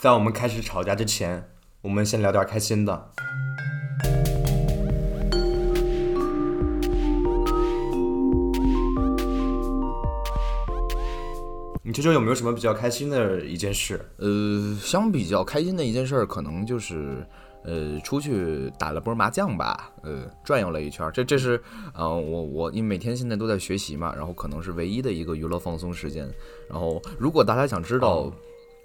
在我们开始吵架之前，我们先聊点开心的。你这周有没有什么比较开心的一件事？呃，相比较开心的一件事，可能就是，呃，出去打了波麻将吧，呃，转悠了一圈。这这是，呃，我我因为每天现在都在学习嘛，然后可能是唯一的一个娱乐放松时间。然后，如果大家想知道，哦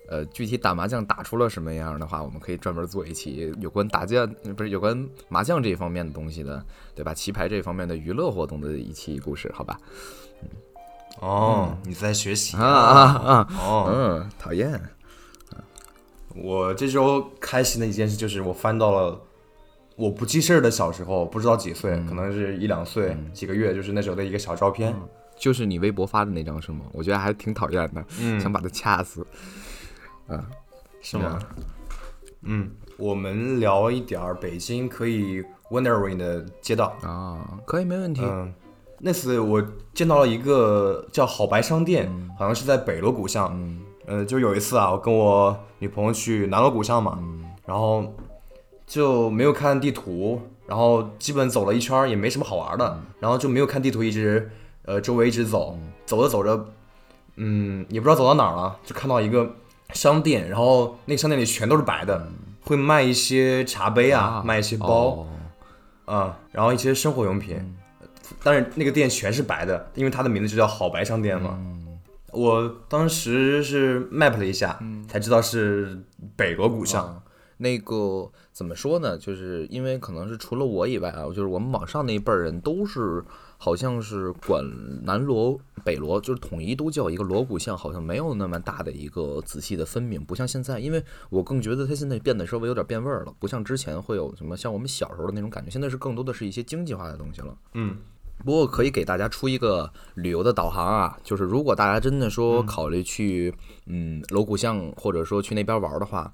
呃，具体打麻将打出了什么样的话，我们可以专门做一期有关打架，不是有关麻将这一方面的东西的，对吧？棋牌这方面的娱乐活动的一期故事，好吧？哦，你在学习啊啊啊！哦，嗯，讨厌。我这周开心的一件事就是我翻到了我不记事儿的小时候，不知道几岁，可能是一两岁、几个月，就是那时候的一个小照片。就是你微博发的那张是吗？我觉得还挺讨厌的，嗯想把它掐死。是吗？嗯，我们聊一点儿北京可以 wandering 的街道。啊，可以，没问题。嗯，那次我见到了一个叫好白商店，好像是在北锣鼓巷。嗯。呃，就有一次啊，我跟我女朋友去南锣鼓巷嘛，然后就没有看地图，然后基本走了一圈儿也没什么好玩的，然后就没有看地图，一直呃周围一直走，走着走着，嗯，也不知道走到哪儿了，就看到一个商店，然后那个商店里全都是白的，会卖一些茶杯啊，卖一些包。哦啊、然后一些生活用品，但是那个店全是白的，因为它的名字就叫好白商店嘛。我当时是 map 了一下，才知道是北锣鼓巷。啊那个怎么说呢？就是因为可能是除了我以外啊，就是我们往上那一辈人都是，好像是管南锣、北锣，就是统一都叫一个锣鼓巷，好像没有那么大的一个仔细的分明，不像现在。因为我更觉得它现在变得稍微有点变味儿了，不像之前会有什么像我们小时候的那种感觉，现在是更多的是一些经济化的东西了。嗯，不过可以给大家出一个旅游的导航啊，就是如果大家真的说考虑去嗯锣鼓巷或者说去那边玩的话，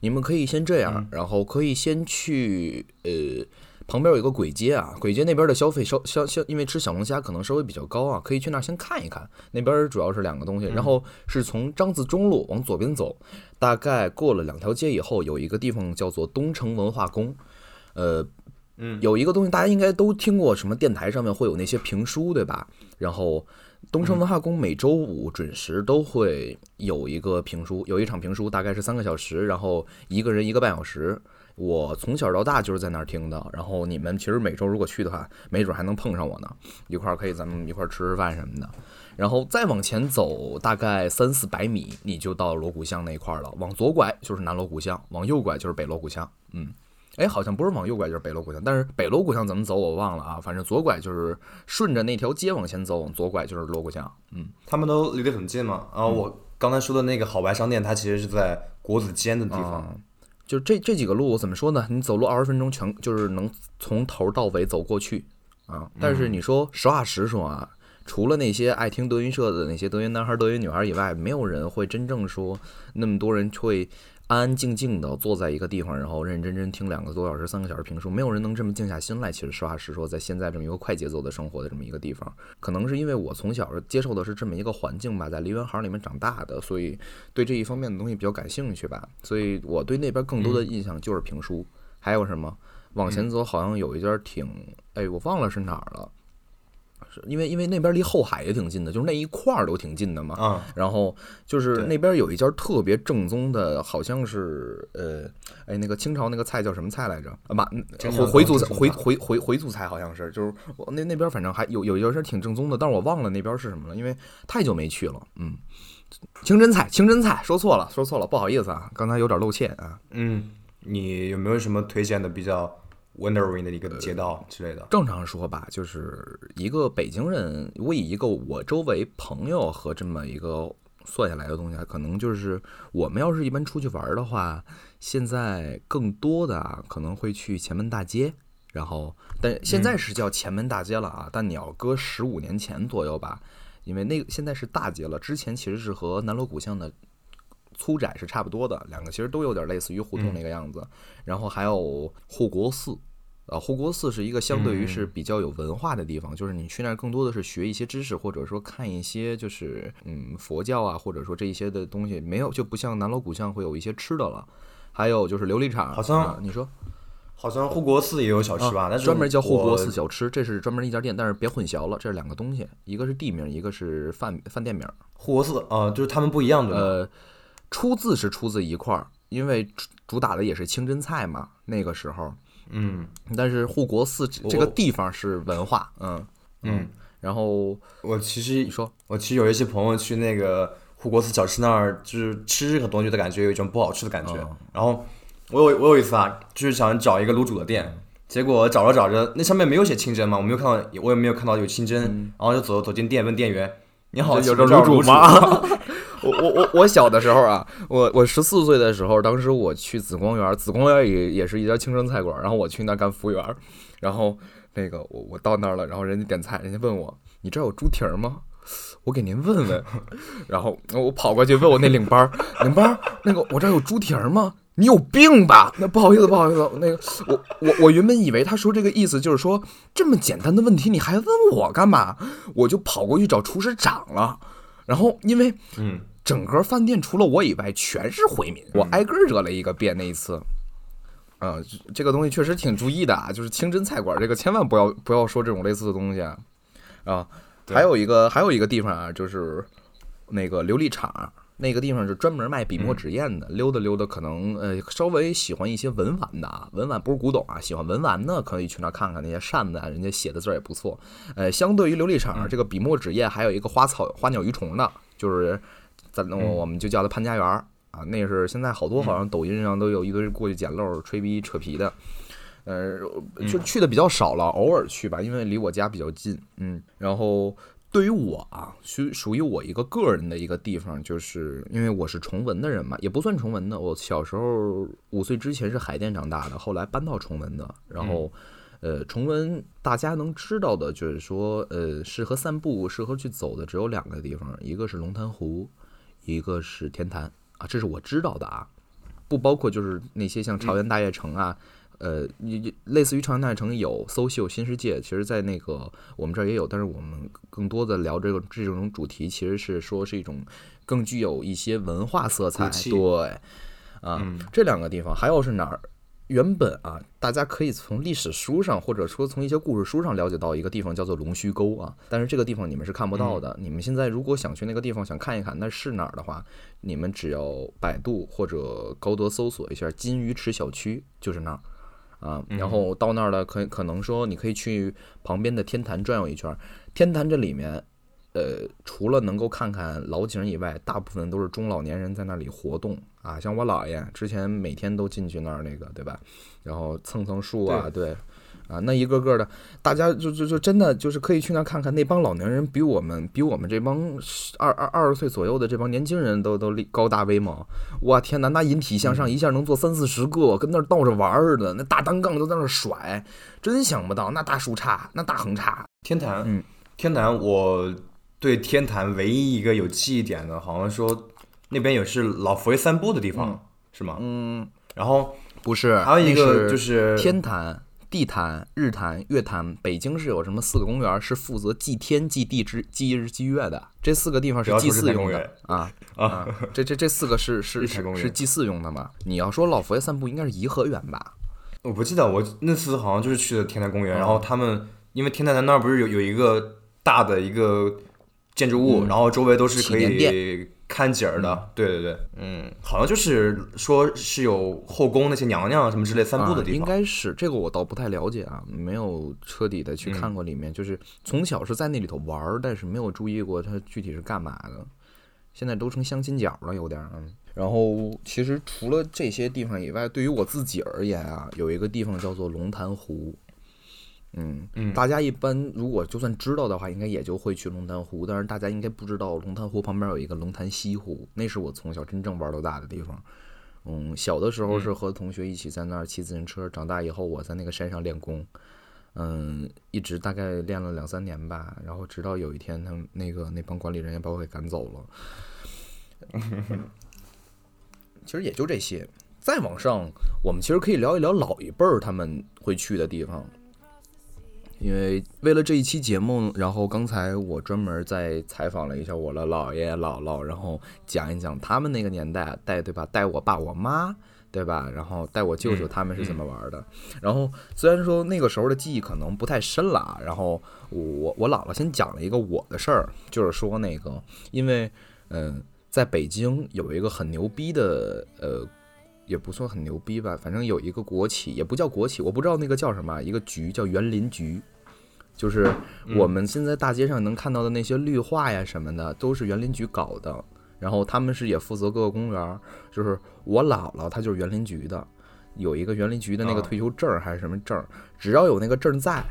你们可以先这样，然后可以先去呃旁边有一个簋街啊，簋街那边的消费稍消消，因为吃小龙虾可能稍微比较高啊，可以去那儿先看一看。那边主要是两个东西，然后是从张自忠路往左边走，大概过了两条街以后，有一个地方叫做东城文化宫，呃。有一个东西大家应该都听过，什么电台上面会有那些评书，对吧？然后东城文化宫每周五准时都会有一个评书，有一场评书大概是三个小时，然后一个人一个半小时。我从小到大就是在那儿听的，然后你们其实每周如果去的话，没准还能碰上我呢，一块儿可以咱们一块儿吃吃饭什么的。然后再往前走大概三四百米，你就到锣鼓巷那一块儿了。往左拐就是南锣鼓巷，往右拐就是北锣鼓巷。嗯，哎，好像不是往右拐就是北锣鼓巷，但是北锣鼓巷怎么走我忘了啊。反正左拐就是顺着那条街往前走，往左拐就是锣鼓巷。嗯，他们都离得很近嘛。啊我刚才说的那个好白商店，它其实是在国子监的地方。就这这几个路怎么说呢？你走路二十分钟全就是能从头到尾走过去啊。但是你说实话实说啊，除了那些爱听德云社的那些德云男孩、德云女孩以外，没有人会真正说那么多人会安安静静的坐在一个地方，然后认认真真听两个多小时、三个小时评书，没有人能这么静下心来。其实实话实说，在现在这么一个快节奏的生活的这么一个地方，可能是因为我从小接受的是这么一个环境吧，在梨园行里面长大的，所以对这一方面的东西比较感兴趣吧。所以我对那边更多的印象就是评书，还有什么往前走，好像有一家挺，哎，我忘了是哪儿了。是因为因为那边离后海也挺近的，就是那一块儿都挺近的嘛。啊，然后就是那边有一家特别正宗的，好像是呃，哎，那个清朝那个菜叫什么菜来着？啊，马清朝回回族菜回回回回族菜好像是，就是我那那边反正还有有一家是挺正宗的，但是我忘了那边是什么了，因为太久没去了。嗯，清真菜，清真菜，说错了，说错了，不好意思啊，刚才有点露怯啊。嗯，你有没有什么推荐的比较 wandering 的一个街道之类的？正常说吧，就是一个北京人，我以一个我周围朋友和这么一个算下来的东西啊，可能就是我们要是一般出去玩的话，现在更多的啊可能会去前门大街，然后但现在是叫前门大街了啊，但你要搁十五年前左右吧，因为那个现在是大街了，之前其实是和南锣鼓巷的。粗窄是差不多的，两个其实都有点类似于胡同那个样子。然后还有护国寺，呃，护国寺是一个相对于是比较有文化的地方，就是你去那儿更多的是学一些知识，或者说看一些就是嗯佛教啊，或者说这一些的东西，没有就不像南锣鼓巷会有一些吃的了。还有就是琉璃厂，好像啊你说好像护国寺也有小吃吧，但是专门叫护国寺小吃，这是专门一家店，但是别混淆了，这是两个东西，一个是地名，一个是饭饭店名。护国寺啊、就是他们不一样的。呃，出自是出自一块儿，因为主主打的也是清真菜嘛，那个时候。嗯但是护国寺这这个地方是文化，嗯嗯，然后我其实你说我其实有一些朋友去那个护国寺小吃那儿，就是吃这个东西的感觉有一种不好吃的感觉。哦然后我有我有一次啊，就是想找一个卤煮的店，结果找着找着那上面没有写清真嘛，我没有看到，我也没有看到有清真，然后就走走进店问店员：“你好，嗯有这卤煮吗？我我我我小的时候啊，我我十四岁的时候，当时我去紫光园，紫光园也也是一家清真菜馆，然后我去那干服务员，然后那个我我到那儿了，然后人家点菜，人家问我你这有猪蹄儿吗？我给您问问，然后我跑过去问我那领班，领班那个我这有猪蹄儿吗？你有病吧？那不好意思，不好意思，那个我我我原本以为他说这个意思就是说这么简单的问题你还问我干嘛？我就跑过去找厨师长了，然后因为嗯，整个饭店除了我以外全是回民，我挨个儿惹了一个遍那一次。啊、这这个东西确实挺注意的啊，就是清真菜馆这个千万不要不要说这种类似的东西啊。啊，还有一个还有一个地方啊，就是那个琉璃厂，那个地方是专门卖笔墨纸砚的。溜达溜达，可能呃稍微喜欢一些文玩的啊，文玩不是古董啊，喜欢文玩的可以去那儿看看那些扇子啊，人家写的字儿也不错。呃，相对于琉璃厂这个笔墨纸砚，还有一个花草花鸟鱼虫的，就是咱我我们就叫它潘家园儿啊，那是现在好多好像抖音上都有一堆过去捡漏、吹逼扯皮的。呃，就去的比较少了，偶尔去吧，因为离我家比较近。嗯，然后对于我啊，属属于我一个个人的一个地方，就是因为我是崇文的人嘛，也不算崇文的。我小时候五岁之前是海淀长大的，后来搬到崇文的。然后，呃，崇文大家能知道的就是说，呃，适合散步、适合去走的只有两个地方，一个是龙潭湖，一个是天坛啊，这是我知道的啊，不包括就是那些像朝阳大悦城啊。呃，你你类似于朝阳大悦城有搜秀新世界，其实，在那个我们这儿也有，但是我们更多的聊这个这种主题，其实是说是一种更具有一些文化色彩。对，啊，这两个地方还有是哪儿？原本啊，大家可以从历史书上，或者说从一些故事书上了解到一个地方叫做龙须沟啊，但是这个地方你们是看不到的。你们现在如果想去那个地方想看一看那是哪儿的话，你们只要百度或者高德搜索一下金鱼池小区，就是那儿。啊，然后到那儿了，可可能说你可以去旁边的天坛转悠一圈儿。天坛这里面，呃，除了能够看看老景以外，大部分都是中老年人在那里活动啊。像我姥爷之前每天都进去那儿那个，对吧？然后蹭蹭树啊，对。啊，那一个个的，大家就就就真的就是可以去那儿看看，那帮老年人比我们比我们这帮二二二十岁左右的这帮年轻人都都力高大威猛。哇天哪，那引体向上一下能做三四十个，跟那儿倒着玩儿似的，那大单杠都在那儿甩，真想不到那大树杈，那大横叉。天坛，嗯，天坛，我对天坛唯一一个有记忆点的，好像说那边也是老佛爷散步的地方，是吗？嗯，然后不是，还有一个就是天坛。地坛、日坛、月坛，北京是有什么四个公园是负责祭天、祭地、之祭日、祭月的？这四个地方是祭祀用的啊 啊！这这这四个是是是是祭祀用的嘛？你要说老佛爷散步，应该是颐和园吧？我不记得，我那次好像就是去的天坛公园，然后他们因为天坛那儿不是有有一个大的一个建筑物，然后周围都是可以看景儿的，对对对，嗯，好像就是说是有后宫那些娘娘什么之类散步的地方，应该是这个我倒不太了解啊，没有彻底的去看过里面，就是从小是在那里头玩儿，但是没有注意过它具体是干嘛的。现在都成相亲角了，有点嗯。然后其实除了这些地方以外，对于我自己而言啊，有一个地方叫做龙潭湖。嗯，嗯大家一般如果就算知道的话，应该也就会去龙潭湖。但是大家应该不知道，龙潭湖旁边有一个龙潭西湖，那是我从小真正玩到大的地方。嗯，小的时候是和同学一起在那儿骑自行车，长大以后我在那个山上练功，嗯，一直大概练了两三年吧。然后直到有一天，他们那个那帮管理人员把我给赶走了。其实也就这些，再往上，我们其实可以聊一聊老一辈儿他们会去的地方。因为为了这一期节目，然后刚才我专门在采访了一下我的姥爷姥姥，然后讲一讲他们那个年代带对吧，带我爸我妈对吧，然后带我舅舅他们是怎么玩的。然后虽然说那个时候的记忆可能不太深了啊，然后我我姥姥先讲了一个我的事儿，就是说那个因为嗯，在北京有一个很牛逼的呃。也不算很牛逼吧，反正有一个国企，也不叫国企，我不知道那个叫什么，一个局叫园林局。就是我们现在大街上能看到的那些绿化呀什么的，都是园林局搞的。然后他们是也负责各个公园。就是我姥姥她就是园林局的，有一个园林局的那个退休证还是什么证，只要有那个证在，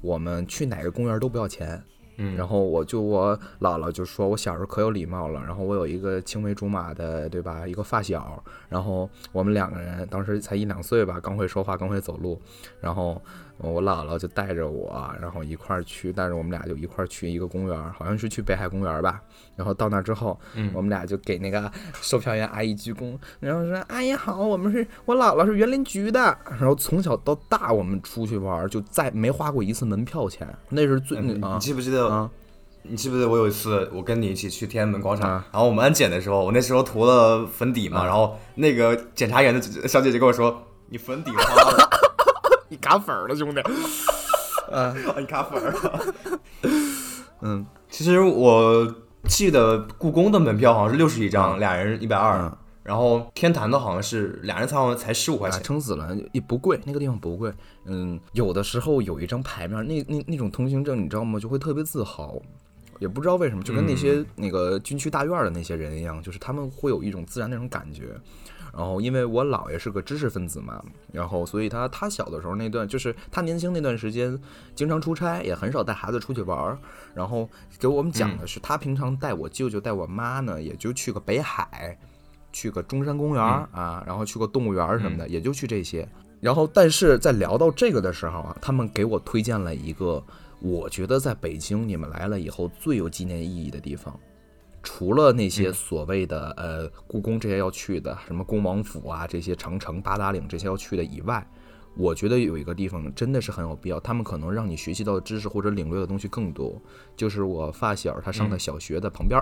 我们去哪个公园都不要钱。嗯，然后我就我姥姥就说，我小时候可有礼貌了。然后我有一个青梅竹马的，对吧？一个发小，然后我们两个人当时才一两岁吧，刚会说话，刚会走路，然后。我姥姥就带着我，然后一块儿去，但是我们俩就一块儿去一个公园，好像是去北海公园吧。然后到那之后，我们俩就给那个售票员阿姨鞠躬，然后说：“阿姨好，我们是我姥姥是园林局的。”然后从小到大，我们出去玩就再没花过一次门票钱，那是最……你记不记得？啊，你记不记得我有一次我跟你一起去天安门广场，然后我们安检的时候，我那时候涂了粉底嘛，然后那个检查员的小姐姐跟我说：“你粉底花了。” 你卡粉了，兄弟！嗯，你卡粉了。嗯，其实我记得故宫的门票好像是六十一张，俩人一百二。然后天坛的好像是俩人才才十五块钱，撑死了也不贵，那个地方不贵。嗯，有的时候有一张牌面，那那那种通行证，你知道吗？就会特别自豪，也不知道为什么，就跟那些那个军区大院的那些人一样，就是他们会有一种自然那种感觉。然后，因为我姥爷是个知识分子嘛，然后所以他他小的时候那段，就是他年轻那段时间，经常出差，也很少带孩子出去玩儿。然后给我们讲的是，他平常带我舅舅带我妈呢，也就去个北海，去个中山公园啊，然后去个动物园什么的，也就去这些。然后，但是在聊到这个的时候啊，他们给我推荐了一个，我觉得在北京你们来了以后最有纪念意义的地方。除了那些所谓的呃故宫这些要去的，什么恭王府啊这些长城、八达岭这些要去的以外，我觉得有一个地方真的是很有必要，他们可能让你学习到的知识或者领略的东西更多。就是我发小他上的小学的旁边，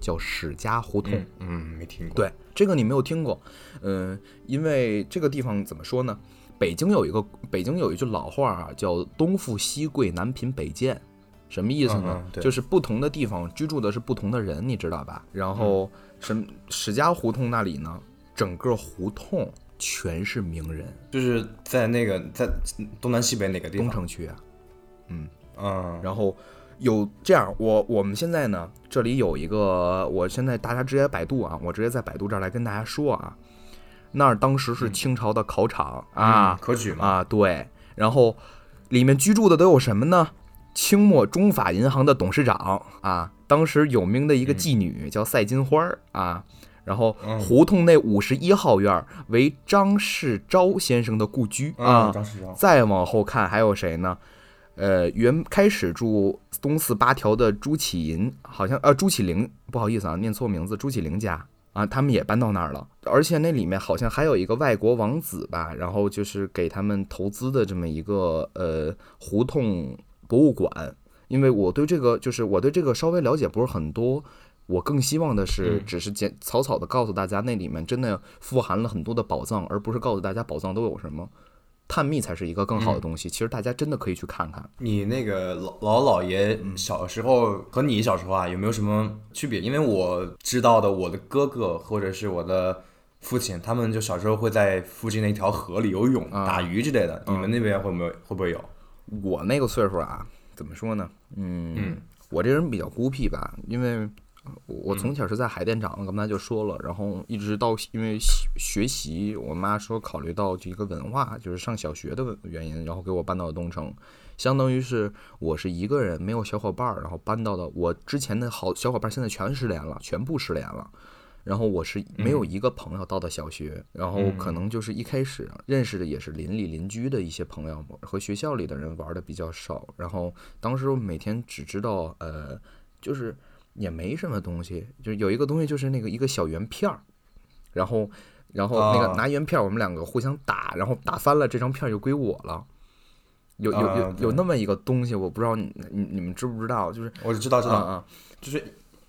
叫史家胡同。嗯，没听过。对，这个你没有听过。嗯，因为这个地方怎么说呢？北京有一个北京有一句老话啊，叫东富西贵，南贫北贱。什么意思呢？就是不同的地方居住的是不同的人，你知道吧？然后什史家胡同那里呢，整个胡同全是名人，就是在那个在东南西北哪个地方？东城区啊。嗯嗯。然后有这样，我我们现在呢，这里有一个，我现在大家直接百度啊，我直接在百度这儿来跟大家说啊，那儿当时是清朝的考场啊，科举嘛啊，对。然后里面居住的都有什么呢？清末中法银行的董事长啊，当时有名的一个妓女叫赛金花儿啊，然后胡同内五十一号院为张世钊先生的故居啊。张世钊。再往后看还有谁呢？呃，原开始住东四八条的朱启银，好像呃朱启灵，不好意思啊，念错名字，朱启灵家啊，他们也搬到那儿了。而且那里面好像还有一个外国王子吧，然后就是给他们投资的这么一个呃胡同。博物馆，因为我对这个就是我对这个稍微了解不是很多，我更希望的是只是简草草的告诉大家那里面真的富含了很多的宝藏，而不是告诉大家宝藏都有什么，探秘才是一个更好的东西。其实大家真的可以去看看。你那个老老姥爷小时候和你小时候啊有没有什么区别？因为我知道的，我的哥哥或者是我的父亲，他们就小时候会在附近的一条河里游泳、打鱼之类的。你们那边会不会会不会有？我那个岁数啊，怎么说呢？嗯，我这人比较孤僻吧，因为我从小是在海淀长的，刚才就说了，然后一直到因为学习，我妈说考虑到这个文化，就是上小学的原因，然后给我搬到了东城，相当于是我是一个人，没有小伙伴儿，然后搬到的我之前的好小伙伴现在全失联了，全部失联了。然后我是没有一个朋友到的小学，然后可能就是一开始认识的也是邻里邻居的一些朋友，和学校里的人玩的比较少。然后当时我每天只知道，呃，就是也没什么东西，就有一个东西就是那个一个小圆片儿，然后然后那个啊。拿圆片儿，我们两个互相打，然后打翻了，这张片儿就归我了。有有有有那么一个东西，我不知道你你你们知不知道，就是我知道知道，啊啊，就是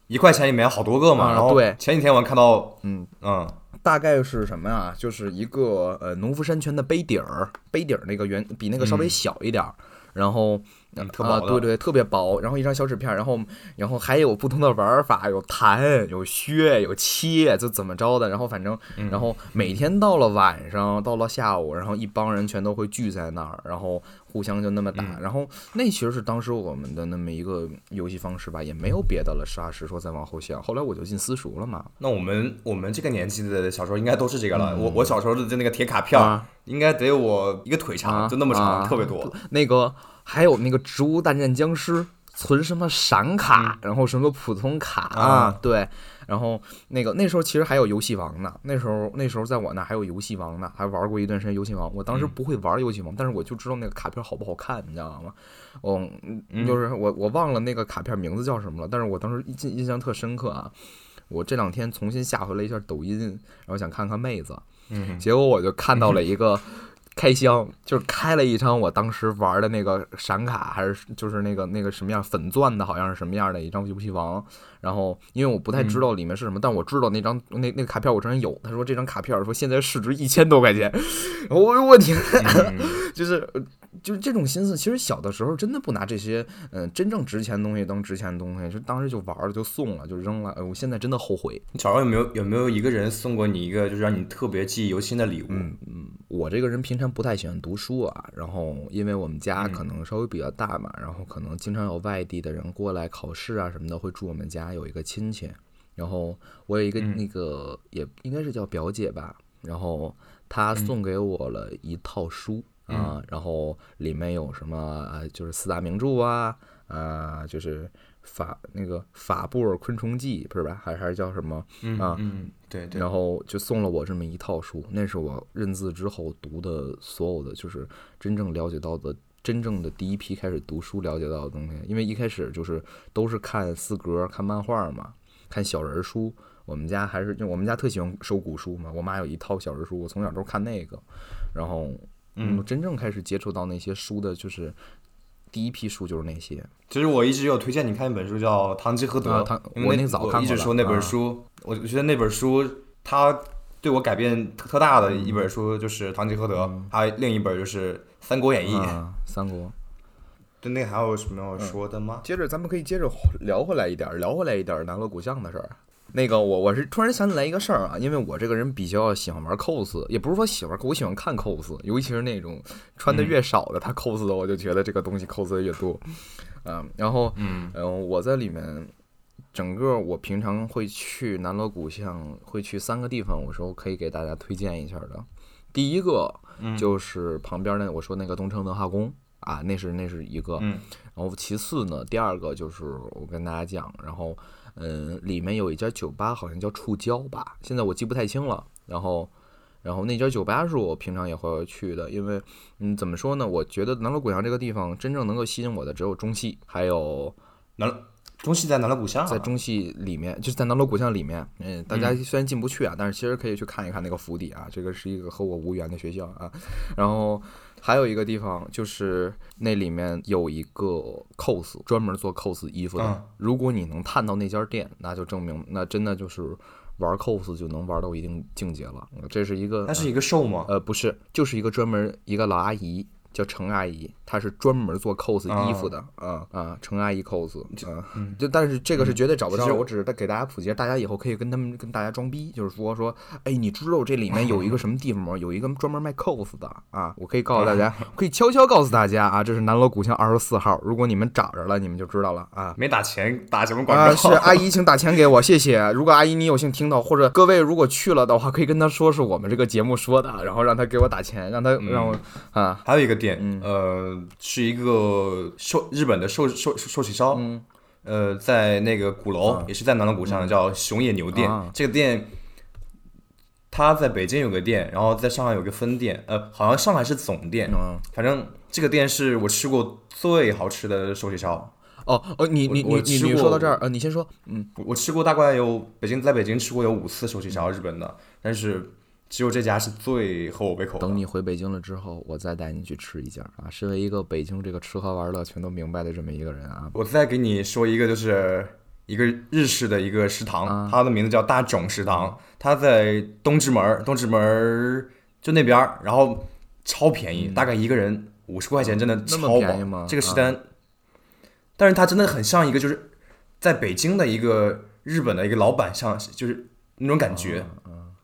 一块钱里面好多个嘛。啊然后对前几天我看到，嗯嗯大概是什么呀？就是一个呃农夫山泉的杯底儿，杯底儿那个圆比那个稍微小一点儿，然后。嗯特啊，对对，特别薄，然后一张小纸片儿，然后然后还有不同的玩法，有弹，有削，有切，就怎么着的，然后反正，嗯然后每天到了晚上，到了下午，然后一帮人全都会聚在那儿，然后互相就那么打，嗯然后那其实是当时我们的那么一个游戏方式吧，也没有别的了，实话实说，再往后想，后来我就进私塾了嘛，那我们我们这个年纪的小时候应该都是这个了。我我小时候的那个铁卡片应该得有我一个腿长，啊就那么长，啊特别多。那个还有那个《植物大战僵尸》，存什么闪卡，然后什么普通卡嗯啊对，然后那个那时候其实还有游戏王呢，那时候那时候在我那还有游戏王呢，还玩过一段时间游戏王。我当时嗯不会玩游戏王，但是我就知道那个卡片好不好看，你知道吗？我嗯就是我我忘了那个卡片名字叫什么了，但是我当时印印象特深刻啊。我这两天重新下回了一下抖音，然后想看看妹子，嗯结果我就看到了一个开箱，就是开了一张我当时玩的那个闪卡，还是就是那个那个什么样粉钻的，好像是什么样的一张游戏王。然后因为我不太知道里面是什么，但我知道那张那那个卡片我真有。他说这张卡片说现在市值一千多块钱，我我天，嗯 就是呃就是这种心思，其实小的时候真的不拿这些嗯、呃真正值钱的东西当值钱的东西，就当时就玩了就送了就扔了。呃我现在真的后悔。你小时候有没有有没有一个人送过你一个就是让你特别记忆犹新的礼物？嗯嗯，我这个人平常不太喜欢读书啊，然后因为我们家嗯可能稍微比较大嘛，然后可能经常有外地的人过来考试啊什么的，会住我们家有一个亲戚，然后我有一个嗯那个、也应该是叫表姐吧，然后她嗯送给我了一套书。啊，然后里面有什么呃，就是四大名著啊，啊，就是法那个法布尔昆虫记，不是吧？还还是叫什么？嗯啊嗯，对对。然后就送了我这么一套书，那是我认字之后读的所有的，就是真正了解到的，真正的第一批开始读书了解到的东西。因为一开始就是都是看四格、看漫画嘛，看小人书。我们家还是就我们家特喜欢收古书嘛，我妈有一套小人书，我从小都看那个。然后，嗯，真正开始接触到那些书的，就是第一批书就是那些。其实我一直有推荐你看一本书叫《堂吉诃德》我那早看一直说那本啊书，我觉得那本书它对我改变特特大的一本书就是《堂吉诃德》，还有另一本就是《三国演义》。三国。对，那还有什么要说的吗？接着咱们可以接着聊回来一点儿，聊回来一点儿南锣鼓巷的事儿。那个我我是突然想起来一个事儿啊，因为我这个人比较喜欢玩 cos，也不是说喜欢，我喜欢看 cos，尤其是那种穿的越少的，他 cos 的我就觉得这个东西 cos 的越多。嗯，然后嗯嗯，我在里面，整个我平常会去南锣鼓巷，会去三个地方，我说可以给大家推荐一下的。第一个就是旁边那我说那个东城文化宫啊，那是那是一个。嗯然后其次呢，第二个就是我跟大家讲，然后嗯，里面有一家酒吧，好像叫触礁吧，现在我记不太清了。然后，然后那家酒吧是我平常也会去的，因为嗯，怎么说呢？我觉得南锣鼓巷这个地方真正能够吸引我的只有中戏，还有南中戏在南锣鼓巷啊，在中戏里面，就是在南锣鼓巷里面，嗯，大家虽然进不去啊，但是其实可以去看一看那个府邸啊，这个是一个和我无缘的学校啊。然后还有一个地方就是那里面有一个 cos，专门做 cos 衣服的。嗯如果你能探到那家店，那就证明那真的就是玩 cos 就能玩到一定境界了。嗯这是一个，那是一个寿吗？呃，不是，就是一个专门一个老阿姨，叫程阿姨，她是专门做 cos 衣服的，啊啊，程阿姨 cos，啊，就但是这个是绝对找不着的，我只是给大家普及，大家以后可以跟他们跟大家装逼，就是说说，哎，你知道这里面有一个什么地方吗？有一个专门卖 cos 的啊，我可以告诉大家，可以悄悄告诉大家啊，这是南锣鼓巷二十四号，如果你们找着了，你们就知道了啊。没打钱，打什么广啊，告？是阿姨，请打钱给我，谢谢。如果阿姨你有幸听到，或者各位如果去了的话，可以跟她说是我们这个节目说的，然后让她给我打钱，让她让我啊，还有一个店，嗯。呃，是一个寿日本的寿寿寿喜烧，嗯。呃，在那个鼓楼，也是在南锣鼓巷，叫熊野牛店。啊。这个店，它在北京有个店，然后在上海有个分店，呃，好像上海是总店，嗯。反正这个店是我吃过最好吃的寿喜烧。哦哦，你你你你你说到这儿，呃，你先说，嗯我我吃过大概有北京在北京吃过有五次寿喜烧，日本的，但是只有这家是最合我胃口的。等你回北京了之后，我再带你去吃一家啊！身为一个北京这个吃喝玩乐全都明白的这么一个人啊，我再给你说一个，就是一个日式的一个食堂，它的名字叫大冢食堂，它在东直门儿，东直门儿就那边儿，然后超便宜，大概一个人五十块钱，真的超便宜吗。这个食单，但是它真的很像一个就是在北京的一个日本的一个老板，像就是那种感觉。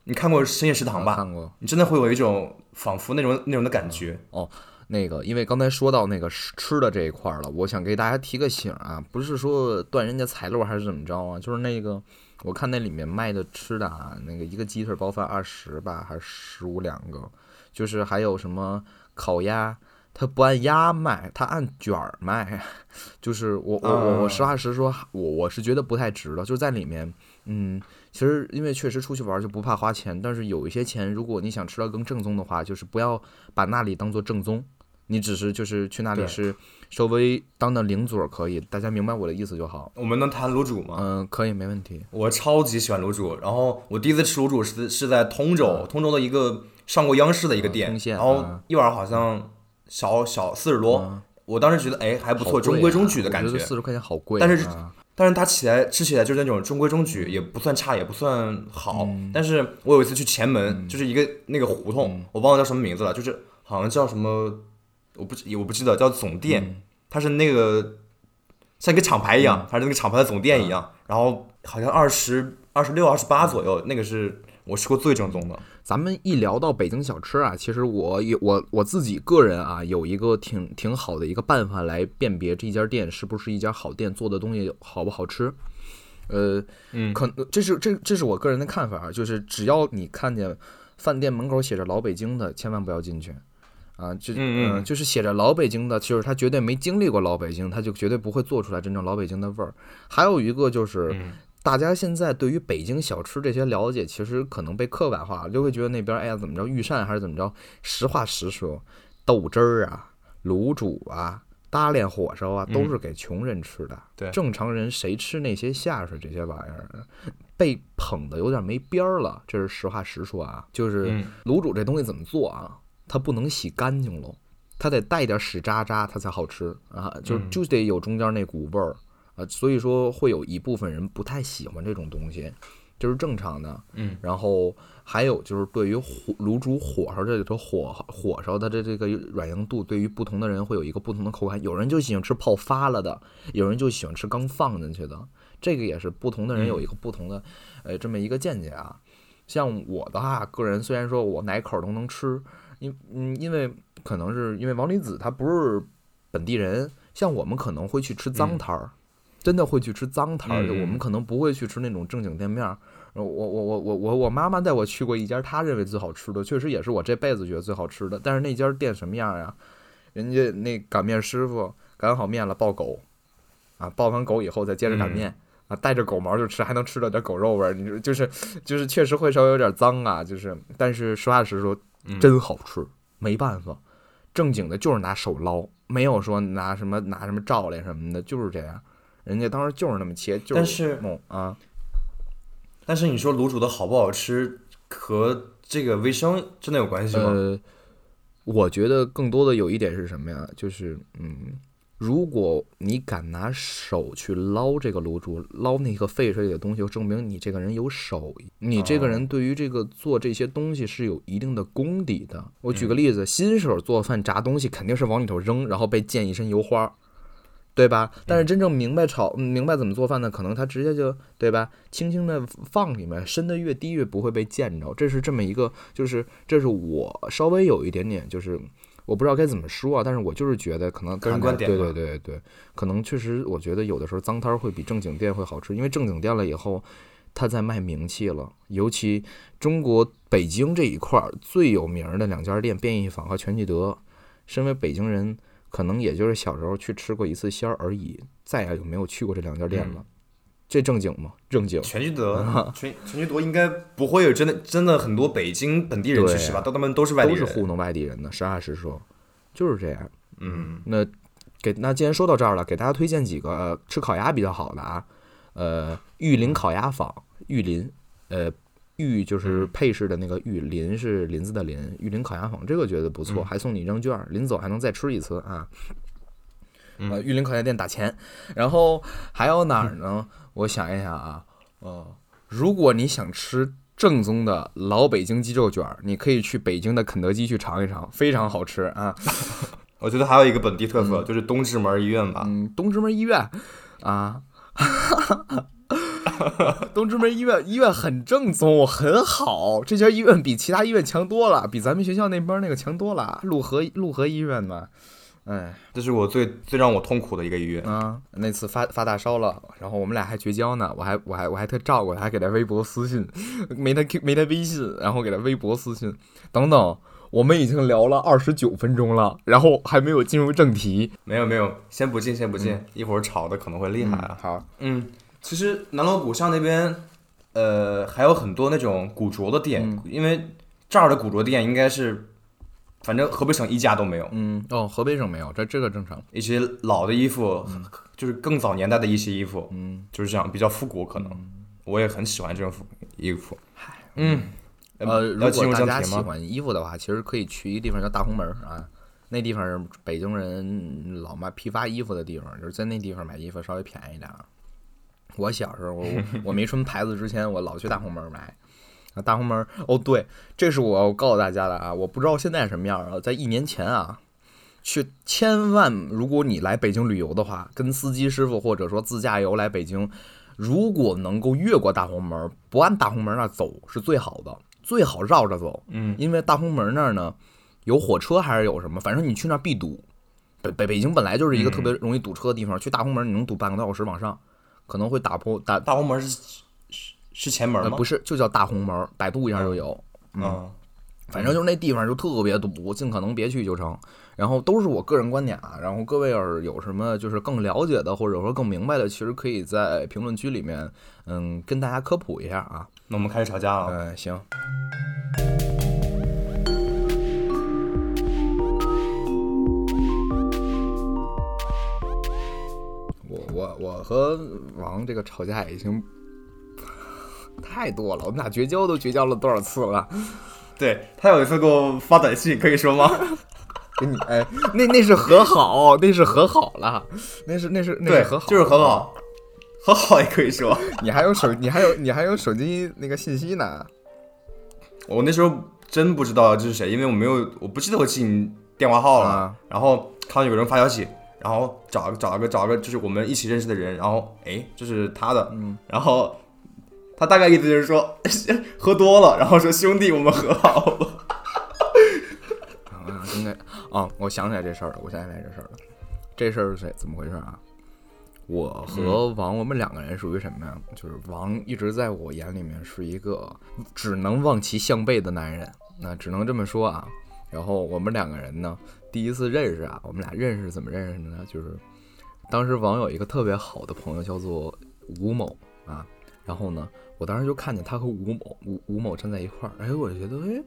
你看过深夜食堂吧？看过。你真的会有一种仿佛那种那种的感觉。哦，那个，因为刚才说到那个吃吃的这一块儿了，我想给大家提个醒啊，不是说断人家财路还是怎么着啊，就是那个我看那里面卖的吃的啊，那个一个鸡腿包饭二十吧，还是十五两个，就是还有什么烤鸭。它不按鸭卖，它按卷儿卖，就是我我我我实话实说，我我是觉得不太值了，就是在里面，嗯，其实因为确实出去玩就不怕花钱，但是有一些钱，如果你想吃到更正宗的话，就是不要把那里当做正宗，你只是就是去那里是稍微当当零嘴儿可以，大家明白我的意思就好。我们能谈卤煮吗？嗯，可以，没问题。我超级喜欢卤煮，然后我第一次吃卤煮是是在通州，通州的一个上过央视的一个店，嗯然后嗯一碗好像小小四十多，我当时觉得哎还不错，中规中啊矩的感觉。四十块钱好贵啊。但是但是它起来吃起来就是那种中规中矩，也不算差，也不算好。嗯。但是我有一次去前门，就是一个那个胡同，嗯。我忘了叫什么名字了，就是好像叫什么，我不知我不记得叫总店，嗯。它是那个像一个厂牌一样，它是那个厂牌的总店一样，然后好像二十二十六、二十八左右，那个是我吃过最正宗的。咱们一聊到北京小吃啊，其实我有我我自己个人啊，有一个挺挺好的一个办法来辨别这家店是不是一家好店，做的东西好不好吃。呃，嗯可这是这这是我个人的看法啊，就是只要你看见饭店门口写着老北京的，千万不要进去。啊，就嗯嗯就是写着老北京的，就是他绝对没经历过老北京，他就绝对不会做出来真正老北京的味儿。还有一个就是，嗯大家现在对于北京小吃这些了解，其实可能被刻板化，就会觉得那边哎呀怎么着御膳还是怎么着。实话实说，豆汁儿啊、卤煮啊、搭炼火烧啊，都是给穷人吃的。对正常人谁吃那些下水这些玩意儿？被捧的有点没边儿了，这是实话实说啊。就是嗯卤煮这东西怎么做啊？它不能洗干净喽，它得带点屎渣渣，它才好吃啊。就嗯就得有中间那股味儿啊，所以说会有一部分人不太喜欢这种东西，这是正常的。嗯，然后还有就是对于火卤煮火烧这里头火火烧它的这个软硬度，对于不同的人会有一个不同的口感。有人就喜欢吃泡发了的，有人就喜欢吃刚放进去的，这个也是不同的人有一个不同的呃这么一个见解啊。像我的话，个人虽然说我哪口都能吃，因嗯，因为可能是因为王离子他不是本地人，像我们可能会去吃脏摊儿，真的会去吃脏摊儿，我们可能不会去吃那种正经店面儿。我我我我我我我妈妈带我去过一家她认为最好吃的，确实也是我这辈子觉得最好吃的。但是那家店什么样呀？人家那擀面师傅擀好面了抱狗，啊，抱完狗以后再接着擀面。啊，带着狗毛就吃，还能吃到点狗肉味儿，你说就是就是确实会稍微有点脏啊，就是，但是实话实说，真好吃，没办法，正经的就是拿手捞，没有说拿什么拿什么罩来什么的，就是这样，人家当时就是那么切，就但是弄啊，但是你说卤煮的好不好吃和这个卫生真的有关系吗？呃，我觉得更多的有一点是什么呀？就是嗯，如果你敢拿手去捞这个卤煮，捞那个沸水里的东西，就证明你这个人有手艺，你这个人对于这个做这些东西是有一定的功底的。我举个例子，新手做饭炸东西肯定是往里头扔，然后被溅一身油花。对吧？但是真正明白炒、嗯明白怎么做饭的，可能他直接就对吧，轻轻的放里面，深的越低越不会被溅着。这是这么一个，就是这是我稍微有一点点，就是我不知道该怎么说啊，但是我就是觉得可能看对观点对对对对，可能确实我觉得有的时候脏摊儿会比正经店会好吃，因为正经店了以后。他在卖名气了，尤其中国北京这一块儿最有名儿的两家店，便宜坊和全聚德。身为北京人，可能也就是小时候去吃过一次鲜儿而已，再也就没有去过这两家店了。这正经吗？正经。全聚德，全全聚德应该不会有真的真的很多北京本地人去吃吧？都他们都是外地人，都是糊弄外地人的，实话实说，就是这样。嗯，那给那既然说到这儿了，给大家推荐几个、呃吃烤鸭比较好的啊，呃，玉林烤鸭坊，玉林，呃，玉就是配饰的那个玉，林是林子的林，玉林烤鸭坊这个觉得不错，还送你一张券儿，临走还能再吃一次啊。呃，玉林烤鸭店打钱，然后还有哪儿呢？我想一想啊，呃，如果你想吃正宗的老北京鸡肉卷儿，你可以去北京的肯德基去尝一尝，非常好吃啊。我觉得还有一个本地特色，就是东直门医院吧。嗯，东直门医院啊，东直门医院医院很正宗，很好。这家医院比其他医院强多了，比咱们学校那边那个强多了。陆河陆河医院嘛，哎这是我最最让我痛苦的一个医院。啊，那次发发大烧了，然后我们俩还绝交呢，我还我还我还特照顾他，还给他微博私信，没他 Q 没他微信，然后给他微博私信等等。我们已经聊了二十九分钟了，然后还没有进入正题。没有没有，先不进先不进，一会儿吵的可能会厉害啊。好，嗯，其实南锣鼓巷那边，呃，还有很多那种古着的店，因为这儿的古着店应该是，反正河北省一家都没有。嗯，哦，河北省没有，这这个正常。一些老的衣服，就是更早年代的一些衣服，嗯，就是这样比较复古，可能我也很喜欢这种服衣服。嗯，呃，如果大家喜？欢衣服的话，其实可以去一个地方叫大红门儿啊。那地方是北京人老卖批发衣服的地方，就是在那地方买衣服稍微便宜点儿。我小时候，我 我没穿牌子之前，我老去大红门儿买。啊，大红门儿哦，对，这是我要告诉大家的啊！我不知道现在什么样啊，在一年前啊，去千万，如果你来北京旅游的话，跟司机师傅或者说自驾游来北京，如果能够越过大红门儿，不按大红门儿那儿走是最好的，最好绕着走。嗯，因为大红门那儿呢，有火车还是有什么，反正你去那儿必堵。北北北京本来就是一个特别容易堵车的地方，去大红门你能堵半个多小时往上，可能会打破打大红门是是是前门吗？呃不是就叫大红门，百度一下就有。嗯，反正就是那地方就特别堵，尽可能别去就成。然后都是我个人观点啊，然后各位要是有什么就是更了解的或者说更明白的，其实可以在评论区里面，嗯，跟大家科普一下啊。那我们开始吵架了。嗯，行。和王这个吵架已经太多了，我们俩绝交都绝交了多少次了？对他有一次给我发短信，可以说吗？给 你哎，那那是和好，那是和好了，那是那是那对是和好，就是和好，和好也可以说。你还有手，你还有你还有手机那个信息呢。我那时候真不知道这是谁，因为我没有，我不记得我记你电话号了。啊然后看到有个人发消息，然后找个找个找个就是我们一起认识的人，然后哎，这是他的，嗯，然后他大概意思就是说 喝多了，然后说兄弟，我们和好吧。啊，应该啊，我想起来这事儿了，我想起来这事儿了。这事儿是谁？怎么回事啊？我和王，我们两个人属于什么呀？就是王一直在我眼里面是一个只能望其项背的男人，那只能这么说啊。然后我们两个人呢，第一次认识啊，我们俩认识怎么认识的呢？就是当时王有一个特别好的朋友叫做吴某啊，然后呢，我当时就看见他和吴某吴吴某站在一块儿，哎，我就觉得哎，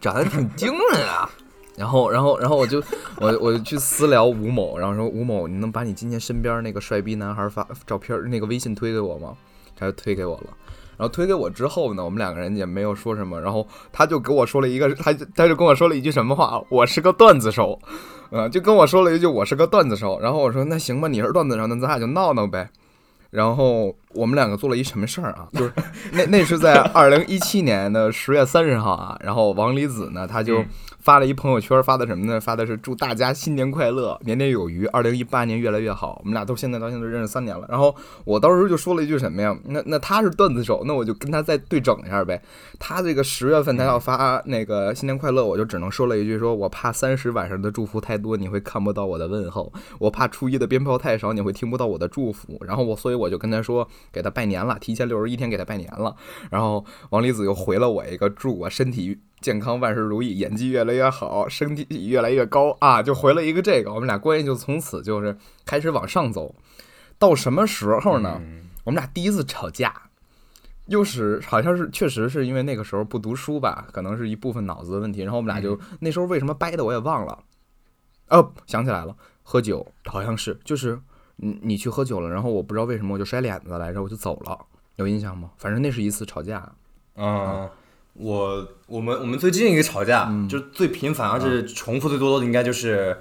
长得挺精神啊。然后，然后，然后我就我我就去私聊吴某，然后说吴某，你能把你今天身边那个帅逼男孩发照片那个微信推给我吗？他就推给我了。然后推给我之后呢，我们两个人也没有说什么，然后他就给我说了一个，他他就跟我说了一句什么话，我是个段子手，嗯、就跟我说了一句我是个段子手。然后我说那行吧，你是段子手，那咱俩就闹闹呗。然后我们两个做了一什么事儿啊？就是那那是在 二零一七年的十月三十号啊。然后王离子呢，他就发了一朋友圈，发的什么呢？发的是祝大家新年快乐，年年有余，二零一八年越来越好。我们俩都现在到现在认识三年了。然后我当时就说了一句什么呀？那那他是段子手，那我就跟他再对整一下呗。他这个十月份他要发那个新年快乐，我就只能说了一句说，我怕三十晚上的祝福太多，你会看不到我的问候；我怕初一的鞭炮太少，你会听不到我的祝福。然后我所以我就跟他说，给他拜年了，提前六十一天给他拜年了。然后王离子又回了我一个，祝我身体健康，万事如意，演技越来越好，身体越来越高啊，就回了一个这个。我们俩关系就从此就是开始往上走。到什么时候呢？我们俩第一次吵架，又是好像是确实是因为那个时候不读书吧，可能是一部分脑子的问题。然后我们俩就、那时候为什么掰的我也忘了，哦，想起来了，喝酒好像是就是你你去喝酒了，然后我不知道为什么我就摔脸子来着，我就走了，有印象吗？反正那是一次吵架。嗯，我我们我们最近一个吵架，就最频繁而且重复最多的，应该就是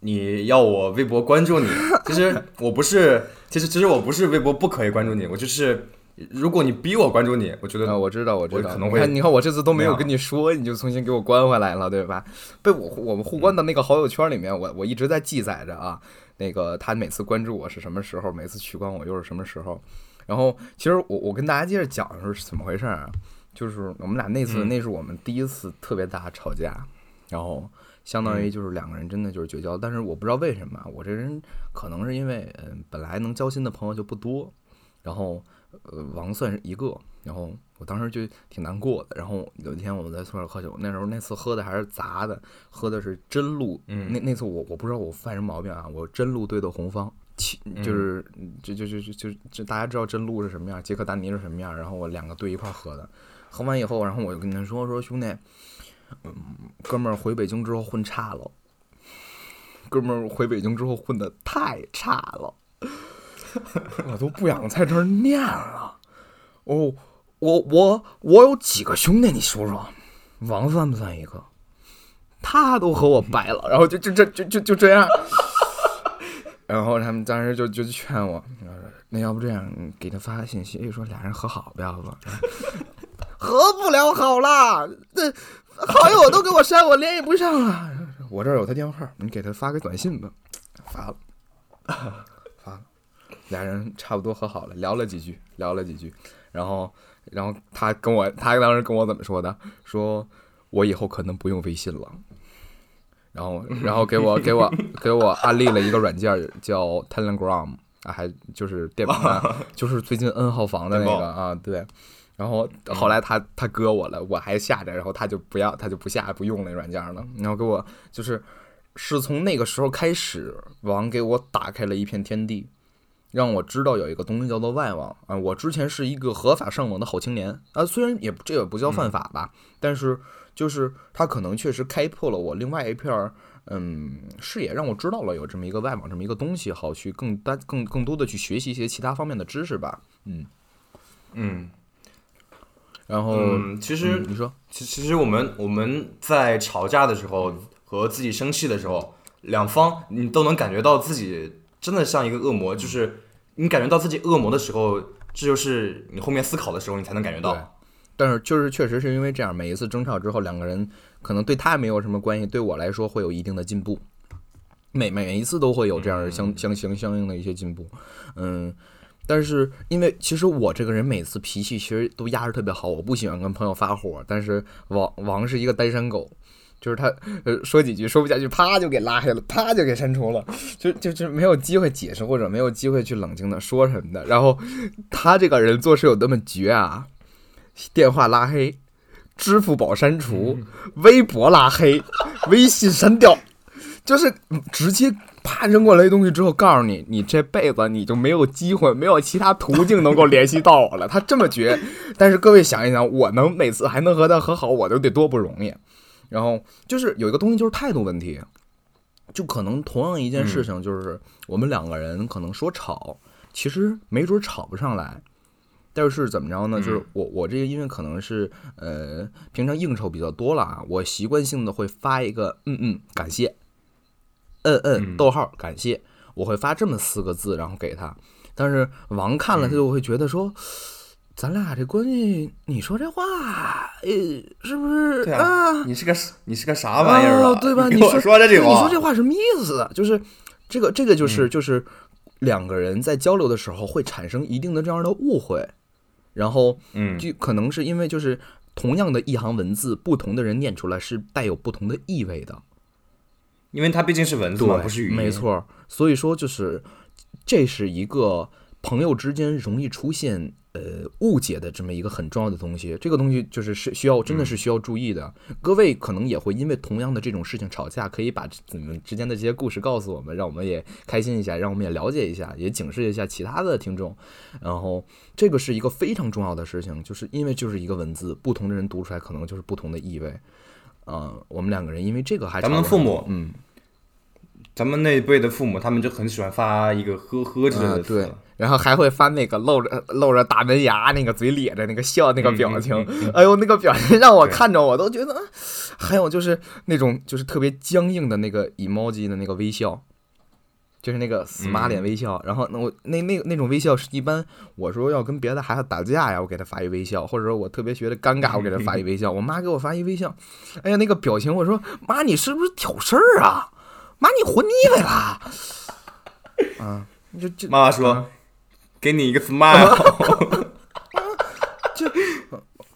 你要我微博关注你。其实我不是，其实其实我不是微博不可以关注你，我就是如果你逼我关注你，我觉得啊，我知道，我知道，可能会你看，你看，我这次都没有跟你说，你就重新给我关回来了，对吧？被我我们互关的那个好友圈里面，我我一直在记载着啊，那个他每次关注我是什么时候，每次取关我又是什么时候。然后其实我我跟大家接着讲是怎么回事儿啊，就是我们俩那次、嗯。那是我们第一次特别大吵架，然后相当于就是两个人真的就是绝交，但是我不知道为什么，我这人可能是因为嗯本来能交心的朋友就不多，然后呃王算是一个，然后我当时就挺难过的。然后有一天我们在宿舍喝酒，那时候那次喝的还是杂的，喝的是真露。嗯那那次我我不知道我犯什么毛病啊，我真露兑的红方，其就是就就就就就就大家知道真露是什么样，杰克丹尼是什么样，然后我两个兑一块儿喝的。喝完以后，然后我就跟他说说兄弟，嗯，哥们儿回北京之后混差了，哥们儿回北京之后混的太差了。我都不想在这儿念了。哦，我我我有几个兄弟，你说说，王算不算一个？他都和我掰了，然后就就这就就就这样。然后他们当时就就劝我，那要不这样，给他发个信息，说俩人和好不要不？和不了好啦，这好友都给我删，我联系不上了。我这儿有他电话号，你给他发个短信吧。发了，发了。俩人差不多和好了，聊了几句，聊了几句，然后，然后他跟我，他当时跟我怎么说的？说我以后可能不用微信了。然后，然后给我给我 给我安利了一个软件叫 Telegram 啊，还就是电 报就是最近 N 号房的那个啊，对。然后后来他他割我了，我还下着，然后他就不要，他就不下不用那软件了。然后给我就是是从那个时候开始，王给我打开了一片天地，让我知道有一个东西叫做外网啊。我之前是一个合法上网的好青年啊，虽然也这也不叫犯法吧，但是就是他可能确实开拓了我另外一片儿嗯视野，让我知道了有这么一个外网这么一个东西，好去更单更更多的去学习一些其他方面的知识吧。嗯，嗯然后、嗯，其实嗯你说其其实我们我们在吵架的时候和自己生气的时候，两方你都能感觉到自己真的像一个恶魔，就是你感觉到自己恶魔的时候，这就是你后面思考的时候，你才能感觉到。但是就是确实是因为这样，每一次争吵之后，两个人可能对他没有什么关系，对我来说会有一定的进步。每每一次都会有这样相相相相应的一些进步，嗯，但是因为其实我这个人每次脾气其实都压着特别好，我不喜欢跟朋友发火，但是王王是一个单身狗，就是他呃说几句说不下去，啪就给拉黑了，啪就给删除了，就就就没有机会解释或者没有机会去冷静的说什么的。然后他这个人做事有那么绝啊，电话拉黑，支付宝删除，微博拉黑，微信删掉。就是直接啪扔过来的东西之后，告诉你，你这辈子你就没有机会，没有其他途径能够联系到我了。他这么绝，但是各位想一想，我能每次还能和他和好，我都得多不容易。然后就是有一个东西就是态度问题，就可能同样一件事情，就是我们两个人可能说吵，其实没准吵不上来。但是怎么着呢？就是我我这个因为可能是呃平常应酬比较多了啊，我习惯性的会发一个嗯嗯感谢，嗯嗯逗号感谢，我会发这么四个字，然后给他。但是王看了他就会觉得说，咱俩这关系，你说这话，呃，是不是对啊，你是个你是个啥玩意儿啊？啊？对吧？你说这话，你说这话什么意思？就是这个这个就是、就是两个人在交流的时候会产生一定的这样的误会，然后嗯就可能是因为就是同样的一行文字，不同的人念出来是带有不同的意味的。因为它毕竟是文字嘛，不是语音。没。错，所以说就是这是一个朋友之间容易出现呃误解的这么一个很重要的东西。这个东西就是是需要真的是需要注意的。各位可能也会因为同样的这种事情吵架，可以把你们之间的这些故事告诉我们，让我们也开心一下，让我们也了解一下，也警示一下其他的听众。然后这个是一个非常重要的事情，就是因为就是一个文字，不同的人读出来可能就是不同的意味。呃，我们两个人因为这个还咱们父母嗯。咱们那一辈的父母，他们就很喜欢发一个呵呵之类的词。对，然后还会翻那个露着露着大门牙，那个嘴咧着那个笑那个表情。哎呦，那个表情让我看着我都觉得。还有就是那种就是特别僵硬的那个 emoji 的那个微笑。就是那个死马脸微笑，然后那我那那那种微笑是一般我说要跟别的孩子打架呀，我给他发一微笑，或者说我特别觉得尴尬，我给他发一微笑。我妈给我发一微笑，哎呀那个表情，我说妈你是不是挑事儿啊？妈你活腻歪了？啊，就就妈妈说，给你一个 smile。就。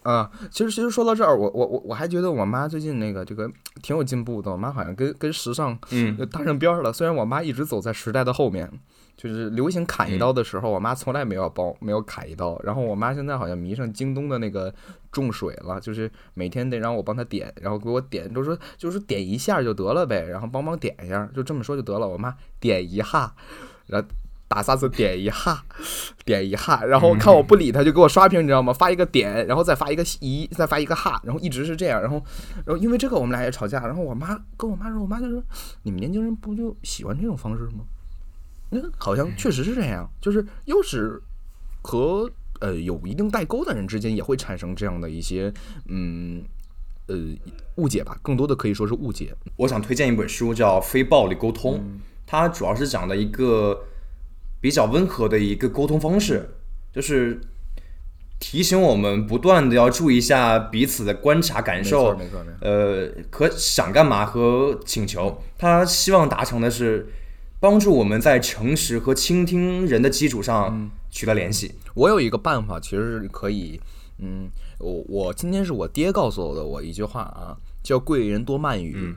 啊，其实其实说到这儿，我我我我还觉得我妈最近那个这个挺有进步的。我妈好像跟跟时尚嗯搭上边儿了。虽然我妈一直走在时代的后面，就是流行砍一刀的时候，我妈从来没有包没有砍一刀。然后我妈现在好像迷上京东的那个种水了，就是每天得让我帮她点，然后给我点，就说就是点一下就得了呗，然后帮忙点一下，就这么说就得了。我妈点一下，然后。打啥子点一下，点一下，然后看我不理他，就给我刷屏，你知道吗？发一个点，然后再发一个一，再发一个哈，然后一直是这样，然后，然后因为这个我们俩也吵架，然后我妈跟我妈说，我妈就说，你们年轻人不就喜欢这种方式吗？嗯，好像确实是这样，就是又是和呃有一定代沟的人之间也会产生这样的一些嗯呃误解吧，更多的可以说是误解。我想推荐一本书叫《非暴力沟通》，它主要是讲的一个。比较温和的一个沟通方式，就是提醒我们不断的要注意一下彼此的观察感受，没错，没错，呃，可想干嘛和请求，他希望达成的是帮助我们在诚实和倾听人的基础上取得联系。我有一个办法，其实是可以，嗯，我我今天是我爹告诉我的，我一句话啊，叫贵人多慢语。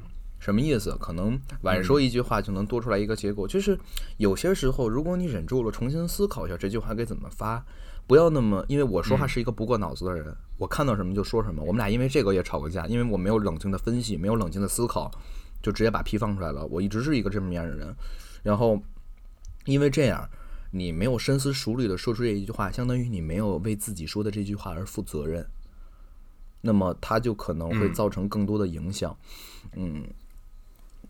什么意思？可能晚说一句话就能多出来一个结果。就是有些时候，如果你忍住了，重新思考一下这句话该怎么发，不要那么……因为我说话是一个不过脑子的人，我看到什么就说什么。我们俩因为这个也吵过架，因为我没有冷静的分析，没有冷静的思考，就直接把屁放出来了。我一直是一个这么样的人。然后因为这样，你没有深思熟虑的说出这一句话，相当于你没有为自己说的这句话而负责任，那么它就可能会造成更多的影响。嗯。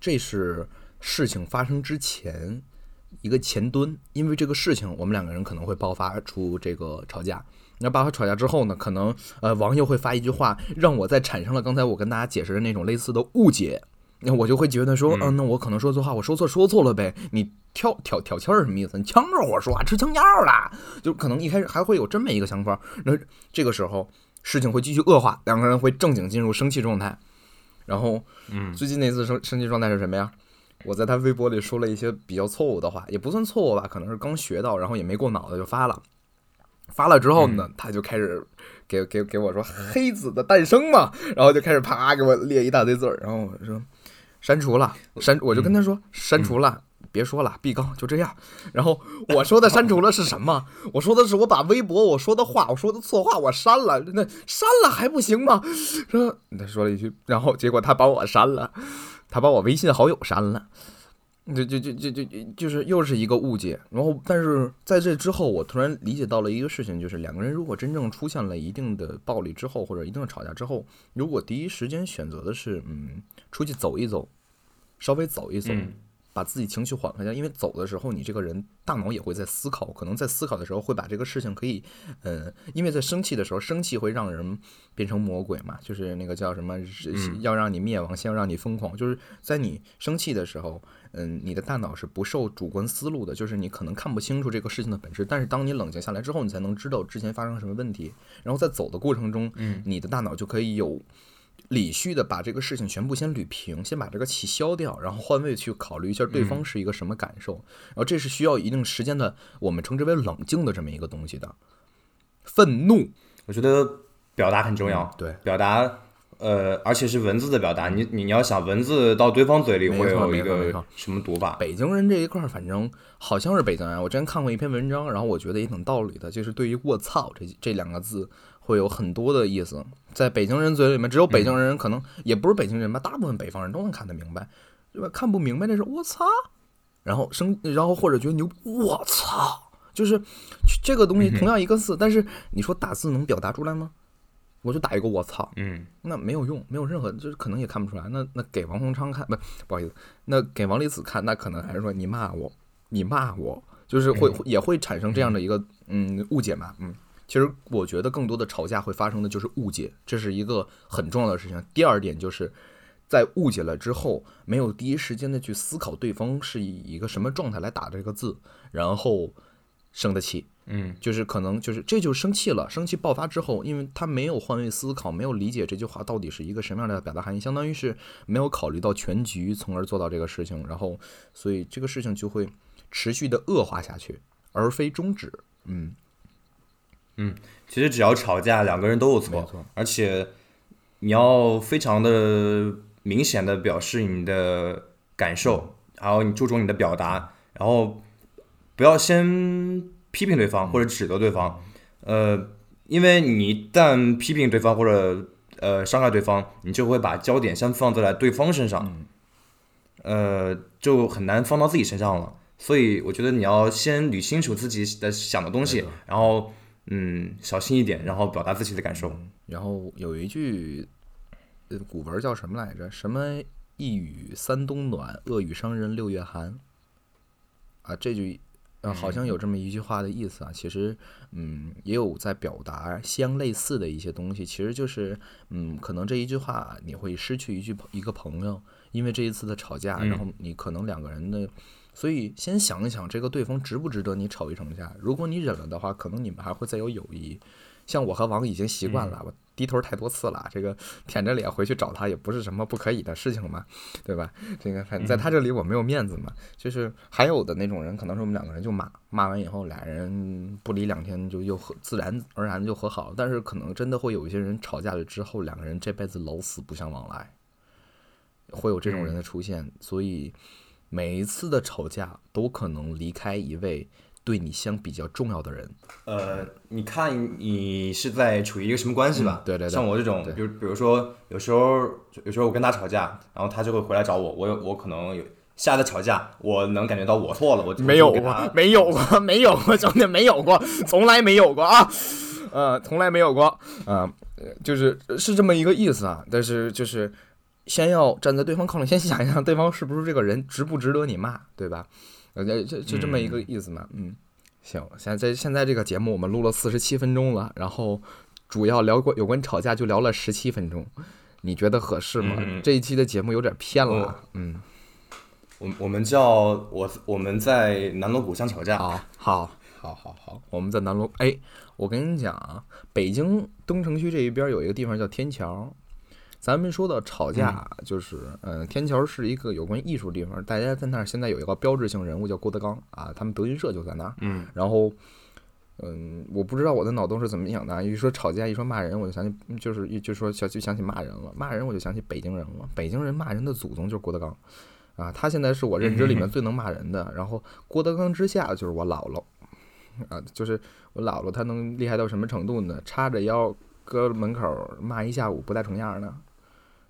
这是事情发生之前一个前蹲，因为这个事情，我们两个人可能会爆发出这个吵架。那爆发吵架之后呢，可能呃网友会发一句话，让我在产生了刚才我跟大家解释的那种类似的误解。那我就会觉得说，嗯，那我可能说错话，我说错说错了呗。你挑挑挑气儿什么意思？你呛着我说话，吃枪药了？就可能一开始还会有这么一个想法。那这个时候事情会继续恶化，两个人会正经进入生气状态。然后，嗯，最近那次升升级状态是什么呀？我在他微博里说了一些比较错误的话，也不算错误吧，可能是刚学到，然后也没过脑子就发了。发了之后呢，他就开始给给给我说“黑子的诞生”嘛，然后就开始啪给我列一大堆字儿，然后我说删除了，删，我就跟他说删除了。别说了，毕刚就这样。然后我说的删除了是什么？我说的是我把微博我说的话，我说的错话我删了。那删了还不行吗？说他说了一句，然后结果他把我删了，他把我微信好友删了。就就就就就就是又是一个误解。然后但是在这之后，我突然理解到了一个事情，就是两个人如果真正出现了一定的暴力之后，或者一定的吵架之后，如果第一时间选择的是嗯出去走一走，稍微走一走。把自己情绪缓和一下，因为走的时候，你这个人大脑也会在思考，可能在思考的时候会把这个事情可以，呃，因为在生气的时候，生气会让人变成魔鬼嘛，就是那个叫什么，要让你灭亡，先要让你疯狂，就是在你生气的时候，嗯，你的大脑是不受主观思路的，就是你可能看不清楚这个事情的本质，但是当你冷静下来之后，你才能知道之前发生什么问题，然后在走的过程中，嗯，你的大脑就可以有。理序的把这个事情全部先捋平，先把这个气消掉，然后换位去考虑一下对方是一个什么感受，然后这是需要一定时间的，我们称之为冷静的这么一个东西的。愤怒，我觉得表达很重要，对，表达，呃，而且是文字的表达，你你要想文字到对方嘴里会有一个什么读法？北京人这一块，反正好像是北京人，我之前看过一篇文章，然后我觉得也挺道理的，就是对于“卧槽”这这两个字。会有很多的意思，在北京人嘴里面，只有北京人可能也不是北京人吧，大部分北方人都能看得明白，对吧？看不明白那是我操，然后生，然后或者觉得牛，我操，就是这个东西同样一个字，但是你说打字能表达出来吗？我就打一个我操，嗯。那没有用，没有任何，就是可能也看不出来。那那给王洪昌看，不不好意思，那给王立子看，那可能还是说你骂我，你骂我，就是会、会也会产生这样的一个嗯误解嘛，嗯。其实我觉得更多的吵架会发生的就是误解，这是一个很重要的事情。第二点就是在误解了之后，没有第一时间的去思考对方是以一个什么状态来打这个字，然后生的气，嗯就是可能就是这就生气了，生气爆发之后，因为他没有换位思考，没有理解这句话到底是一个什么样的表达含义，相当于是没有考虑到全局，从而做到这个事情，然后所以这个事情就会持续的恶化下去，而非终止。嗯，其实只要吵架，两个人都有错，错。而且你要非常的明显的表示你的感受，还有你注重你的表达，然后不要先批评对方或者指责对方，呃，因为你一旦批评对方或者呃伤害对方，你就会把焦点先放在了对方身上，呃，就很难放到自己身上了。所以我觉得你要先捋清楚自己的想的东西，然后嗯小心一点，然后表达自己的感受。然后有一句呃古文叫什么来着？什么一语三冬暖，恶语伤人六月寒。啊，这句呃好像有这么一句话的意思啊。其实嗯也有在表达相类似的一些东西。其实就是嗯可能这一句话你会失去一句一个朋友，因为这一次的吵架，然后你可能两个人的。所以先想一想，这个对方值不值得你吵一场架？如果你忍了的话，可能你们还会再有友谊。像我和王已经习惯了，我低头太多次了，这个舔着脸回去找他也不是什么不可以的事情嘛，对吧？这个反正在他这里我没有面子嘛。就是还有的那种人，可能是我们两个人就骂，骂完以后俩人不离两天就又和自然而然就和好了。但是可能真的会有一些人吵架了之后，两个人这辈子老死不相往来，会有这种人的出现。所以每一次的吵架都可能离开一位对你相比较重要的人。呃，你看你是在处于一个什么关系吧？嗯对对对像我这种，比如比如说，有时候有时候我跟他吵架，然后他就会回来找我，我有我可能有下次吵架，我能感觉到我错了，我没有没有过，没有过，兄弟，没有过，从来没有过啊，呃，从来没有过，啊、呃，就是是这么一个意思啊。但是就是先要站在对方靠里，先想一想对方是不是这个人值不值得你骂，对吧？呃，这这就这么一个意思嘛，嗯。行，现在现在这个节目我们录了四十七分钟了，然后主要聊过有关吵架就聊了十七分钟，你觉得合适吗？嗯这一期的节目有点偏了哦，嗯。我我们叫我我们在南锣鼓巷吵架，好，好，好，好，好，我们在南锣。哎，我跟你讲啊，北京东城区这一边有一个地方叫天桥。咱们说到吵架，就是，嗯、天桥是一个有关艺术的地方。大家在那儿现在有一个标志性人物叫郭德纲啊，他们德云社就在那儿。嗯，然后，嗯，我不知道我的脑洞是怎么想的啊。一说吵架，一说骂人，我就想起，就是一就说想就想起骂人了。骂人我就想起北京人了。北京人骂人的祖宗就是郭德纲，啊，他现在是我认知里面最能骂人的。然后郭德纲之下就是我姥姥，啊，就是我姥姥，她能厉害到什么程度呢？叉着腰搁门口骂一下午不带重样的，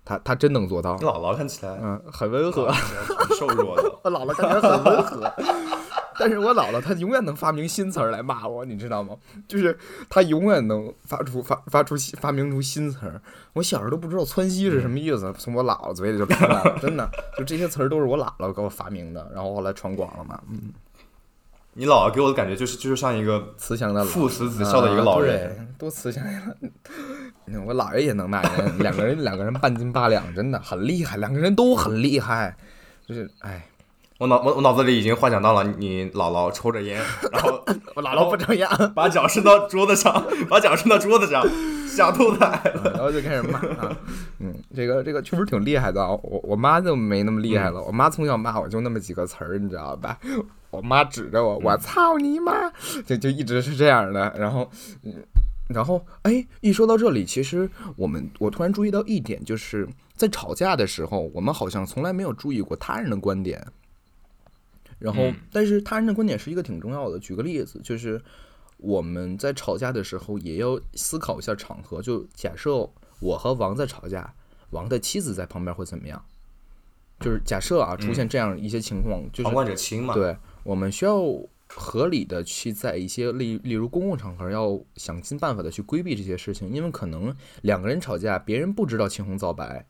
她她真能做到你。姥姥看起来嗯，很温和。挺瘦弱的，我姥姥看起来很温和，但是我姥姥她永远能发明新词儿来骂我，你知道吗？就是她永远能发出发发出发明出新词儿。我小时候都不知道窜稀是什么意思，从我姥姥嘴里就出来了，真的，就这些词儿都是我姥姥给我发明的，然后后来传广了嘛。嗯，你姥姥给我的感觉就是就是像一个慈祥的老父慈子孝的一个老人，啊对多慈祥呀！嗯我姥爷也能骂人，两个人两个人半斤八两，真的很厉害，两个人都很厉害，就是哎，我脑我我脑子里已经幻想到了你姥姥抽着烟，然后 我姥姥不抽烟。把脚伸到桌子上，把脚伸到桌子上，想吐奶了。然后就开始骂啊，嗯，这个这个确实挺厉害的啊。我我妈就没那么厉害了，我妈从小骂我就那么几个词儿，你知道吧？我妈指着我，我操你妈，就就一直是这样的。然后，嗯，然后哎，一说到这里，其实我们我突然注意到一点，就是在吵架的时候，我们好像从来没有注意过他人的观点。然后嗯，但是他人的观点是一个挺重要的。举个例子，就是我们在吵架的时候也要思考一下场合。就假设我和王在吵架，王的妻子在旁边会怎么样？就是假设啊，出现这样一些情况，就是旁观者清嘛，对，我们需要合理的去在一些例例如公共场合要想尽办法的去规避这些事情，因为可能两个人吵架，别人不知道青红皂白，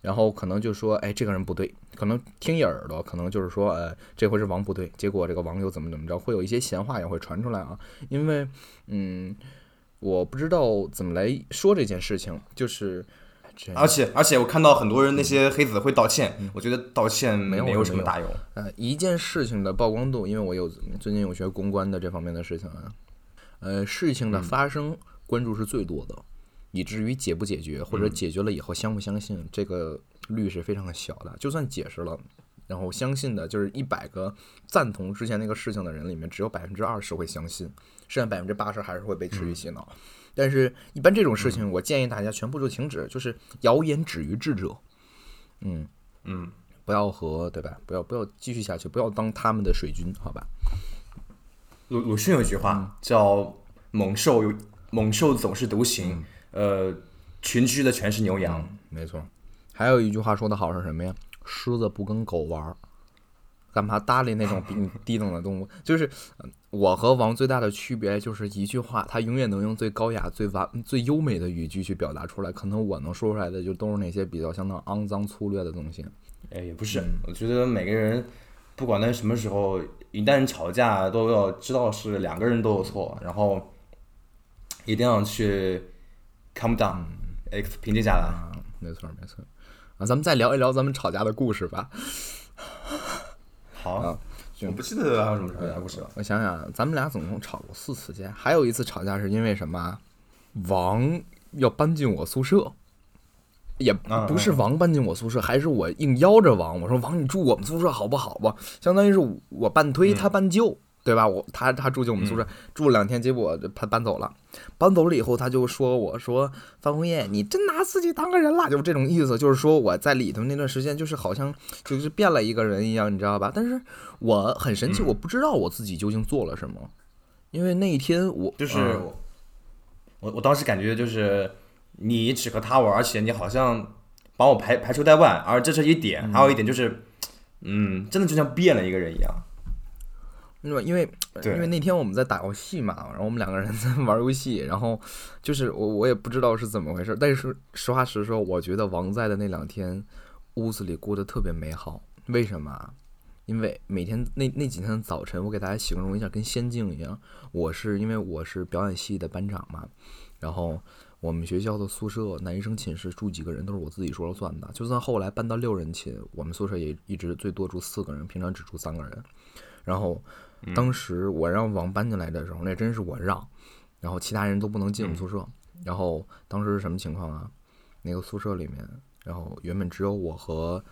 然后可能就说，哎，这个人不对，可能听一耳朵，可能就是说，呃，这回是王不对，结果这个网友怎么怎么着，会有一些闲话也会传出来啊，因为，嗯，我不知道怎么来说这件事情，就是。而且而且，我看到很多人那些黑子会道歉，我觉得道歉没有有什么大用。呃，一件事情的曝光度，因为我有最近有学公关的这方面的事情啊，呃，事情的发生关注是最多的，以至于解不解决或者解决了以后相不相信，这个率是非常的小的。就算解释了，然后相信的就是一百个赞同之前那个事情的人里面，只有百分之二十会相信，剩下百分之八十还是会被持续洗脑。但是，一般这种事情，我建议大家全部就停止，就是谣言止于智者。嗯嗯，不要和对吧？不要不要继续下去，不要当他们的水军，好吧？鲁鲁迅有句话叫“猛兽有猛兽总是独行”，呃，群居的全是牛羊。没错，还有一句话说的好是什么呀？狮子不跟狗玩儿。干嘛搭理那种比你 低等的动物？就是我和王最大的区别就是一句话，他永远能用最高雅、最完、最优美的语句去表达出来。可能我能说出来的就都是那些比较相当肮脏粗略的东西。哎，也不是，我觉得每个人不管在什么时候，一旦吵架都要知道是两个人都有错，然后一定要去 calm down，哎，平静下来。没错，没错。啊，咱们再聊一聊咱们吵架的故事吧。好啊，我不记得还有什么吵架故事了。我想想，咱们俩总共吵过四次架，还有一次吵架是因为什么？王要搬进我宿舍，也不是王搬进我宿舍，还是我硬邀着王。我说王，你住我们宿舍好不好吧？相当于是我半推，他半就。对吧？我他他住进我们宿舍住了两天，结果他搬走了。搬走了以后，他就说：“我说范红叶，你真拿自己当个人了？”就这种意思，就是说我在里头那段时间，就是好像就是变了一个人一样，你知道吧？但是我很神奇，我不知道我自己究竟做了什么，因为那一天我就是我我当时感觉就是你只和他玩，而且你好像把我排排除在外，而这是一点。还有一点就是，嗯，真的就像变了一个人一样。因为因为因为那天我们在打游戏嘛，然后我们两个人 在玩游戏，然后就是我我也不知道是怎么回事，但是实话实说，我觉得王在的那两天屋子里过得特别美好。为什么？因为每天那那几天的早晨，我给大家形容一下，跟仙境一样。我是因为我是表演系的班长嘛，然后我们学校的宿舍男生寝室住几个人都是我自己说了算的，就算后来搬到六人寝，我们宿舍也一直最多住四个人，平常只住三个人，然后。当时我让王搬进来的时候，那真是我让，然后其他人都不能进我们宿舍。然后当时是什么情况啊？那个宿舍里面，然后原本只有我和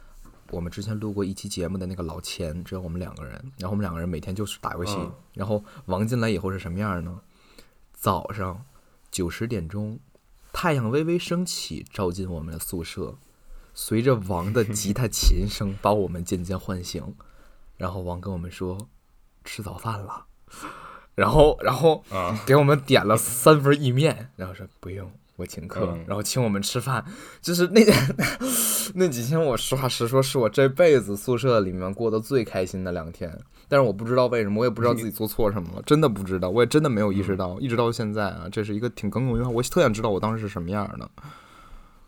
我们之前录过一期节目的那个老钱，只有我们两个人。然后我们两个人每天就是打游戏。然后王进来以后是什么样呢？早上九十点钟，太阳微微升起，照进我们的宿舍，随着王的吉他琴声，把我们渐渐唤醒。然后王跟我们说。吃早饭了，然后然后给我们点了三份意面，然后说不用我请客，然后请我们吃饭。就是那 那几天，我实话实说，是我这辈子宿舍里面过得最开心的两天。但是我不知道为什么，我也不知道自己做错什么了，真的不知道，我也真的没有意识到，一直到现在啊，这是一个挺耿耿于怀。我特想知道我当时是什么样的。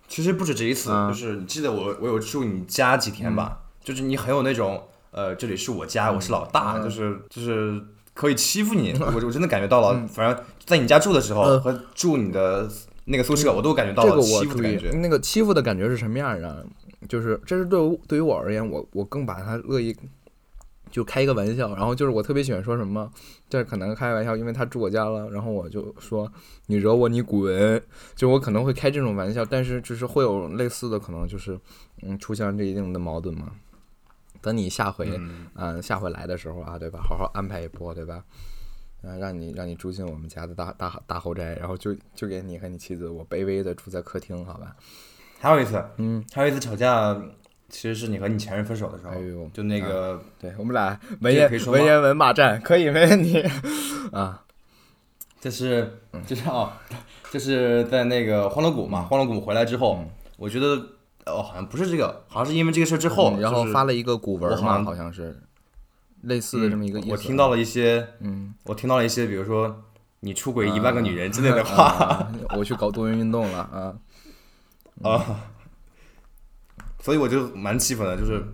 其实不止这一次，就是你记得我我有住你家几天吧？就是你很有那种。呃，这里是我家，我是老大，就是就是可以欺负你，我我真的感觉到了。反正在你家住的时候和住你的那个宿舍，我都感觉到了欺负的感觉。那个欺负的感觉是什么样的？就是这是对对于我而言，我我更把它乐意就开一个玩笑，然后就是我特别喜欢说什么，这可能开玩笑，因为他住我家了，然后我就说你惹我你滚，就我可能会开这种玩笑，但是就是会有类似的可能，就是嗯出现这一定的矛盾嘛。等你下回，嗯，下回来的时候啊，对吧？好好安排一波，对吧？嗯，让你让你住进我们家的大大大豪宅，然后就就给你和你妻子我卑微的住在客厅，好吧？还有一次，嗯，还有一次吵架，其实是你和你前任分手的时候，哎呦，就那个，对我们俩文言文言文骂战，可以没问题 啊。这是就是哦，就是在那个欢乐谷嘛，欢乐谷回来之后，我觉得。哦，好像不是这个，好像是因为这个事之后，然后发了一个古文嘛，好像是，类似的这么一个意思。我听到了一些，嗯，我听到了一些，比如说你出轨一万个女人之类的话，啊我去搞多元运动了啊。啊，所以我就蛮气愤的，就是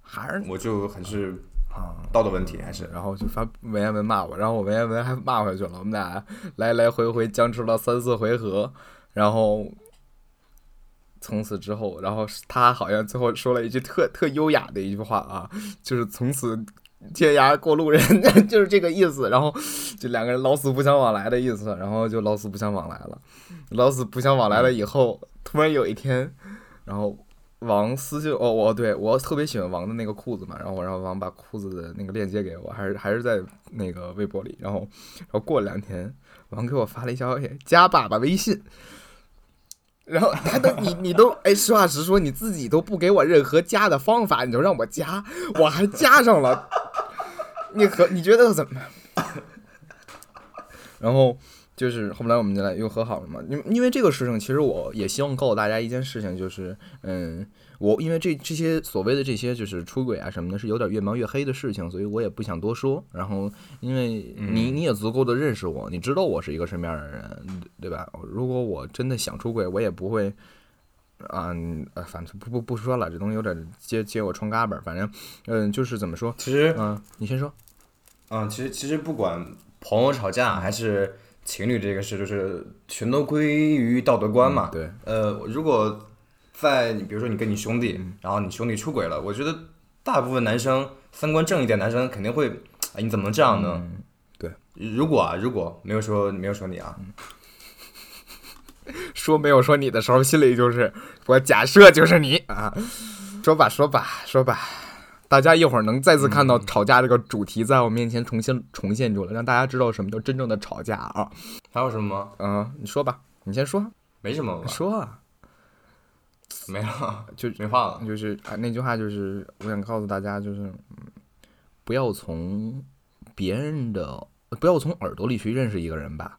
还是我就还是啊，道德问题，还是然后就发文言文骂我，然后我文言文还骂回去了，我们俩来来回回僵持了三四回合，然后从此之后，然后他好像最后说了一句特特优雅的一句话啊，就是从此天涯过路人，就是这个意思，然后就两个人老死不相往来的意思，然后就老死不相往来了，老死不相往来了以后，突然有一天，然后。王私信哦，我对我特别喜欢王的那个裤子嘛，然后我让王把裤子的那个链接给我，还是还是在那个微博里，然后然后过了两天，王给我发了一消息，加爸爸微信，然后他都你你都 哎，实话实说，你自己都不给我任何加的方法，你就让我加，我还加上了，你和你觉得怎么？然后就是后来我们就来又和好了嘛，因为因为这个事情，其实我也希望告诉大家一件事情，就是嗯，我因为这这些所谓的这些就是出轨啊什么的，是有点越描越黑的事情，所以我也不想多说。然后因为你你也足够的认识我，你知道我是一个什么样的人，对吧？如果我真的想出轨，我也不会。嗯，呃，反正不不不说了，这东西有点揭揭我疮嘎巴。反正，嗯，就是怎么说，其实嗯，你先说。嗯，其实其实不管朋友吵架还是情侣这个事，就是全都归于道德观嘛。对，呃，如果在你比如说你跟你兄弟，然后你兄弟出轨了，我觉得大部分男生三观正一点，男生肯定会，哎，你怎么能这样呢？嗯对，如果啊，如果没有说没有说你啊，说没有说你的时候，心里就是我假设就是你啊。说吧，说吧，说吧，大家一会儿能再次看到吵架这个主题在我面前重新重现出来，让大家知道什么叫真正的吵架啊。还有什么吗？嗯，你说吧，你先说，没什么吧，说啊，没了，就没话了。就是啊，那句话就是我想告诉大家，就是嗯不要从别人的，不要从耳朵里去认识一个人吧。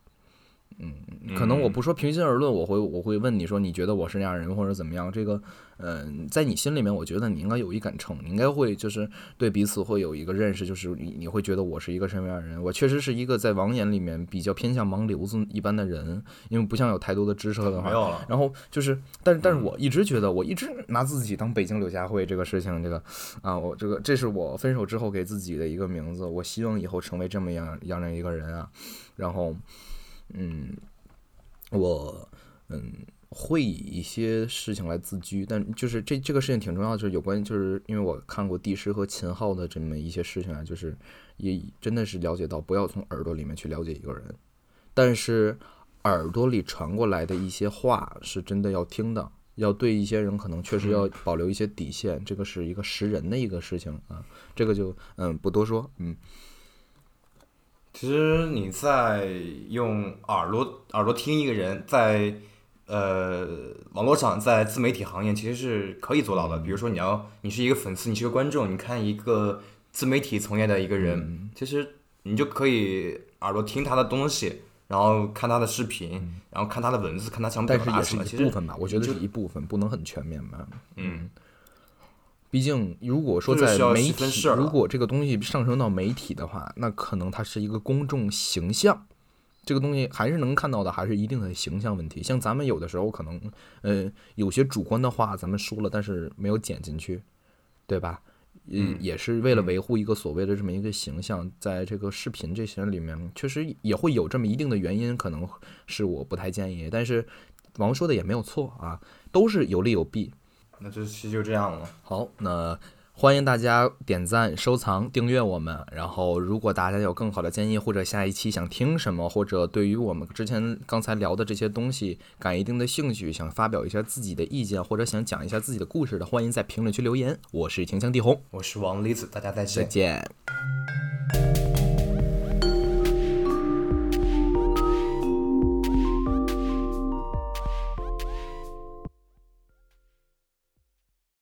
嗯，可能我不说平心而论，我会我会问你说，你觉得我是那样人或者怎么样？这个，嗯、在你心里面，我觉得你应该有一杆秤，你应该会就是对彼此会有一个认识，就是你你会觉得我是一个什么样的人？我确实是一个在网眼里面比较偏向盲流子一般的人，因为不像有太多的知识的话没，有了，然后就是，但是但是我一直觉得，我一直拿自己当北京柳下惠这个事情，这个啊，我这个这是我分手之后给自己的一个名字，我希望以后成为这么样样的一个人啊。然后，嗯，我嗯会以一些事情来自居，但就是这这个事情挺重要的，就是有关，就是因为我看过帝师和秦昊的这么一些事情啊，就是也真的是了解到，不要从耳朵里面去了解一个人，但是耳朵里传过来的一些话是真的要听的，要对一些人可能确实要保留一些底线，这个是一个识人的一个事情啊，这个就嗯不多说，嗯。其实你在用耳朵耳朵听一个人，在呃网络上，在自媒体行业其实是可以做到的。比如说你要你是一个粉丝，你是一个观众，你看一个自媒体从业的一个人，其实你就可以耳朵听他的东西，然后看他的视频，然后看他的文字，看他想表但是也是达什么。其实一部分吧，我觉得就是一部分，不能很全面吧。嗯，毕竟，如果说在媒体如果这个东西上升到媒体的话，那可能它是一个公众形象，这个东西还是能看到的，还是一定的形象问题。像咱们有的时候可能，呃，有些主观的话咱们说了，但是没有剪进去，对吧？嗯，也是为了维护一个所谓的这么一个形象，在这个视频这些里面，确实也会有这么一定的原因，可能是我不太建议。但是王说的也没有错啊，都是有利有弊。那这期就这样了。好，那欢迎大家点赞、收藏、订阅我们。然后，如果大家有更好的建议，或者下一期想听什么，或者对于我们之前刚才聊的这些东西感一定的兴趣，想发表一下自己的意见，或者想讲一下自己的故事的，欢迎在评论区留言。我是秦腔地红，我是王离子，大家再再见。见。